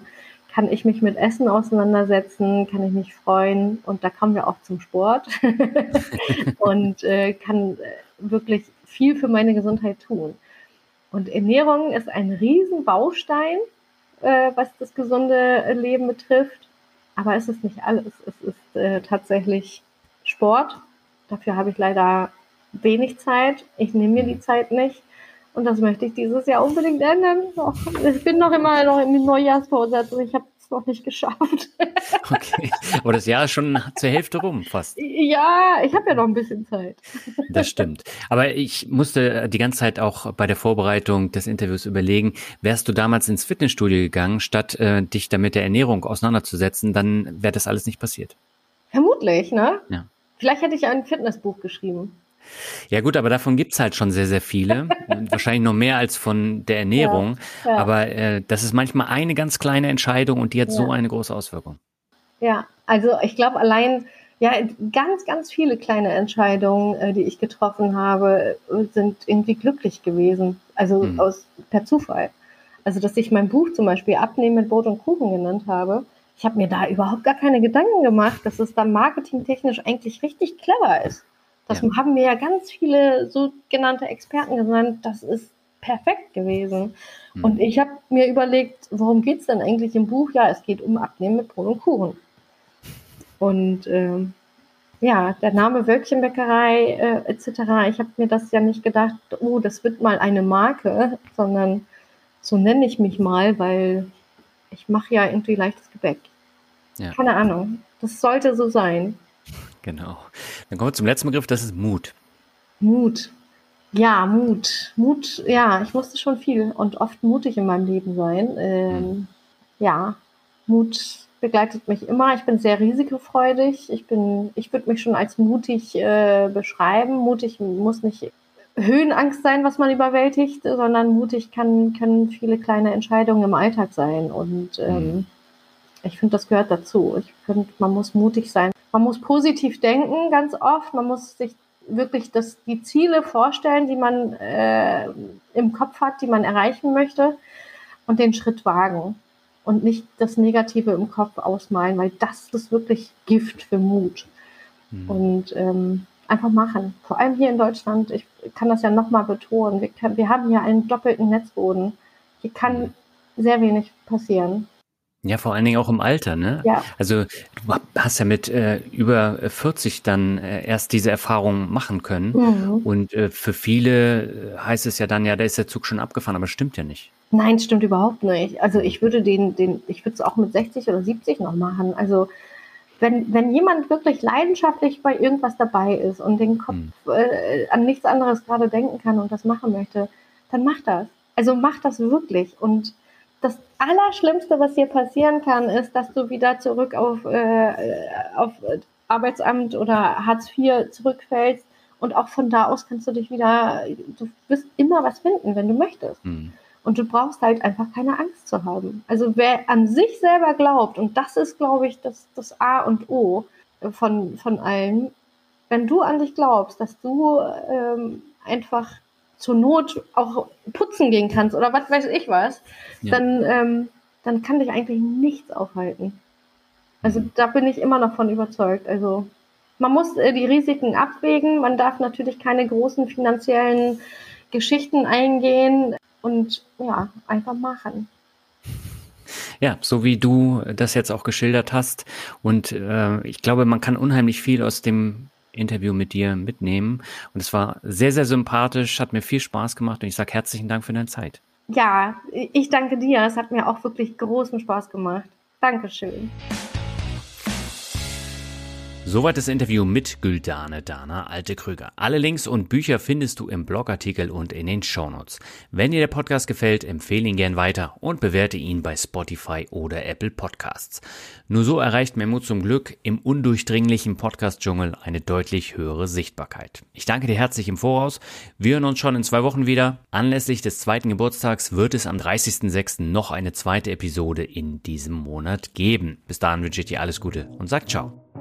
kann ich mich mit Essen auseinandersetzen, kann ich mich freuen und da kommen wir auch zum Sport [laughs] und äh, kann äh, wirklich viel für meine Gesundheit tun. Und Ernährung ist ein Riesenbaustein, äh, was das gesunde Leben betrifft. Aber es ist nicht alles. Es ist äh, tatsächlich Sport. Dafür habe ich leider wenig Zeit. Ich nehme mir die Zeit nicht. Und das möchte ich dieses Jahr unbedingt ändern. Ich bin noch immer noch im Neujahrsvorsatz und ich habe es noch nicht geschafft. [laughs] Okay, aber das Jahr ist schon zur Hälfte rum fast. Ja, ich habe ja noch ein bisschen Zeit. [laughs] Das stimmt. Aber ich musste die ganze Zeit auch bei der Vorbereitung des Interviews überlegen, wärst du damals ins Fitnessstudio gegangen, statt äh, dich da mit der Ernährung auseinanderzusetzen, dann wäre das alles nicht passiert. Vermutlich, ne? Ja. Vielleicht hätte ich ein Fitnessbuch geschrieben. Ja gut, aber davon gibt's halt schon sehr, sehr viele. [laughs] Wahrscheinlich noch mehr als von der Ernährung. Ja, ja. Aber äh, das ist manchmal eine ganz kleine Entscheidung und die hat ja. so eine große Auswirkung. Ja, also ich glaube allein, ja, ganz, ganz viele kleine Entscheidungen, äh, die ich getroffen habe, sind irgendwie glücklich gewesen. Also mhm. aus per Zufall. Also dass ich mein Buch zum Beispiel Abnehmen mit Brot und Kuchen genannt habe. Ich habe mir da überhaupt gar keine Gedanken gemacht, dass es dann marketingtechnisch eigentlich richtig clever ist. Das ja. haben mir ja ganz viele sogenannte Experten genannt. Das ist perfekt gewesen. Mhm. Und ich habe mir überlegt, worum geht es denn eigentlich im Buch? Ja, es geht um Abnehmen mit Brot und Kuchen. Und ähm, ja, der Name Wölkchenbäckerei äh, etc., ich habe mir das ja nicht gedacht, oh, das wird mal eine Marke, sondern so nenne ich mich mal, weil ich mache ja irgendwie leichtes Gebäck. Ja. Keine Ahnung. Das sollte so sein. Genau. Dann kommen wir zum letzten Begriff, das ist Mut. Mut. Ja, Mut. Mut, ja, ich musste schon viel und oft mutig in meinem Leben sein. Ähm, hm. Ja, Mut begleitet mich immer. Ich bin sehr risikofreudig. Ich bin, ich würde mich schon als mutig äh, beschreiben. Mutig muss nicht Höhenangst sein, was man überwältigt, sondern mutig kann, können viele kleine Entscheidungen im Alltag sein. Und ähm, hm. ich finde, das gehört dazu. Ich finde, man muss mutig sein man muss positiv denken ganz oft. Man muss sich wirklich das, die Ziele vorstellen, die man äh, im Kopf hat, die man erreichen möchte und den Schritt wagen und nicht das Negative im Kopf ausmalen, weil das ist wirklich Gift für Mut. Mhm. Und ähm, einfach machen. Vor allem hier in Deutschland, ich kann das ja nochmal betonen, wir, kann, wir haben hier einen doppelten Netzboden. Hier kann mhm. sehr wenig passieren. Ja, vor allen Dingen auch im Alter, ne? Ja. Also du hast ja mit äh, über 40 dann äh, erst diese Erfahrung machen können. Mhm. Und äh, für viele äh, heißt es ja dann, ja, da ist der Zug schon abgefahren, aber stimmt ja nicht. Nein, stimmt überhaupt nicht. Also ich würde den, den, ich würde es auch mit 60 oder 70 noch machen. Also wenn, wenn jemand wirklich leidenschaftlich bei irgendwas dabei ist und den Kopf mhm. äh, an nichts anderes gerade denken kann und das machen möchte, dann macht das. Also macht das wirklich. Und das Allerschlimmste, was dir passieren kann, ist, dass du wieder zurück auf, äh, auf Arbeitsamt oder Hartz IV zurückfällst. Und auch von da aus kannst du dich wieder, du wirst immer was finden, wenn du möchtest. Mhm. Und du brauchst halt einfach keine Angst zu haben. Also wer an sich selber glaubt, und das ist, glaube ich, das, das A und O von, von allen, wenn du an dich glaubst, dass du ähm, einfach zur Not auch putzen gehen kannst oder was weiß ich was, ja. dann, ähm, dann kann dich eigentlich nichts aufhalten. Also mhm. da bin ich immer noch von überzeugt. Also man muss äh, die Risiken abwägen, man darf natürlich keine großen finanziellen Geschichten eingehen und ja, einfach machen. Ja, so wie du das jetzt auch geschildert hast. Und äh, ich glaube, man kann unheimlich viel aus dem Interview mit dir mitnehmen. Und es war sehr, sehr sympathisch, hat mir viel Spaß gemacht und ich sage herzlichen Dank für deine Zeit. Ja, ich danke dir. Es hat mir auch wirklich großen Spaß gemacht. Dankeschön. Soweit das Interview mit Güldane Dana Alte Krüger. Alle Links und Bücher findest du im Blogartikel und in den Shownotes. Wenn dir der Podcast gefällt, empfehle ihn gern weiter und bewerte ihn bei Spotify oder Apple Podcasts. Nur so erreicht Memo zum Glück im undurchdringlichen Podcast-Dschungel eine deutlich höhere Sichtbarkeit. Ich danke dir herzlich im Voraus. Wir hören uns schon in zwei Wochen wieder. Anlässlich des zweiten Geburtstags wird es am 30.06. noch eine zweite Episode in diesem Monat geben. Bis dahin wünsche ich dir alles Gute und sag ciao.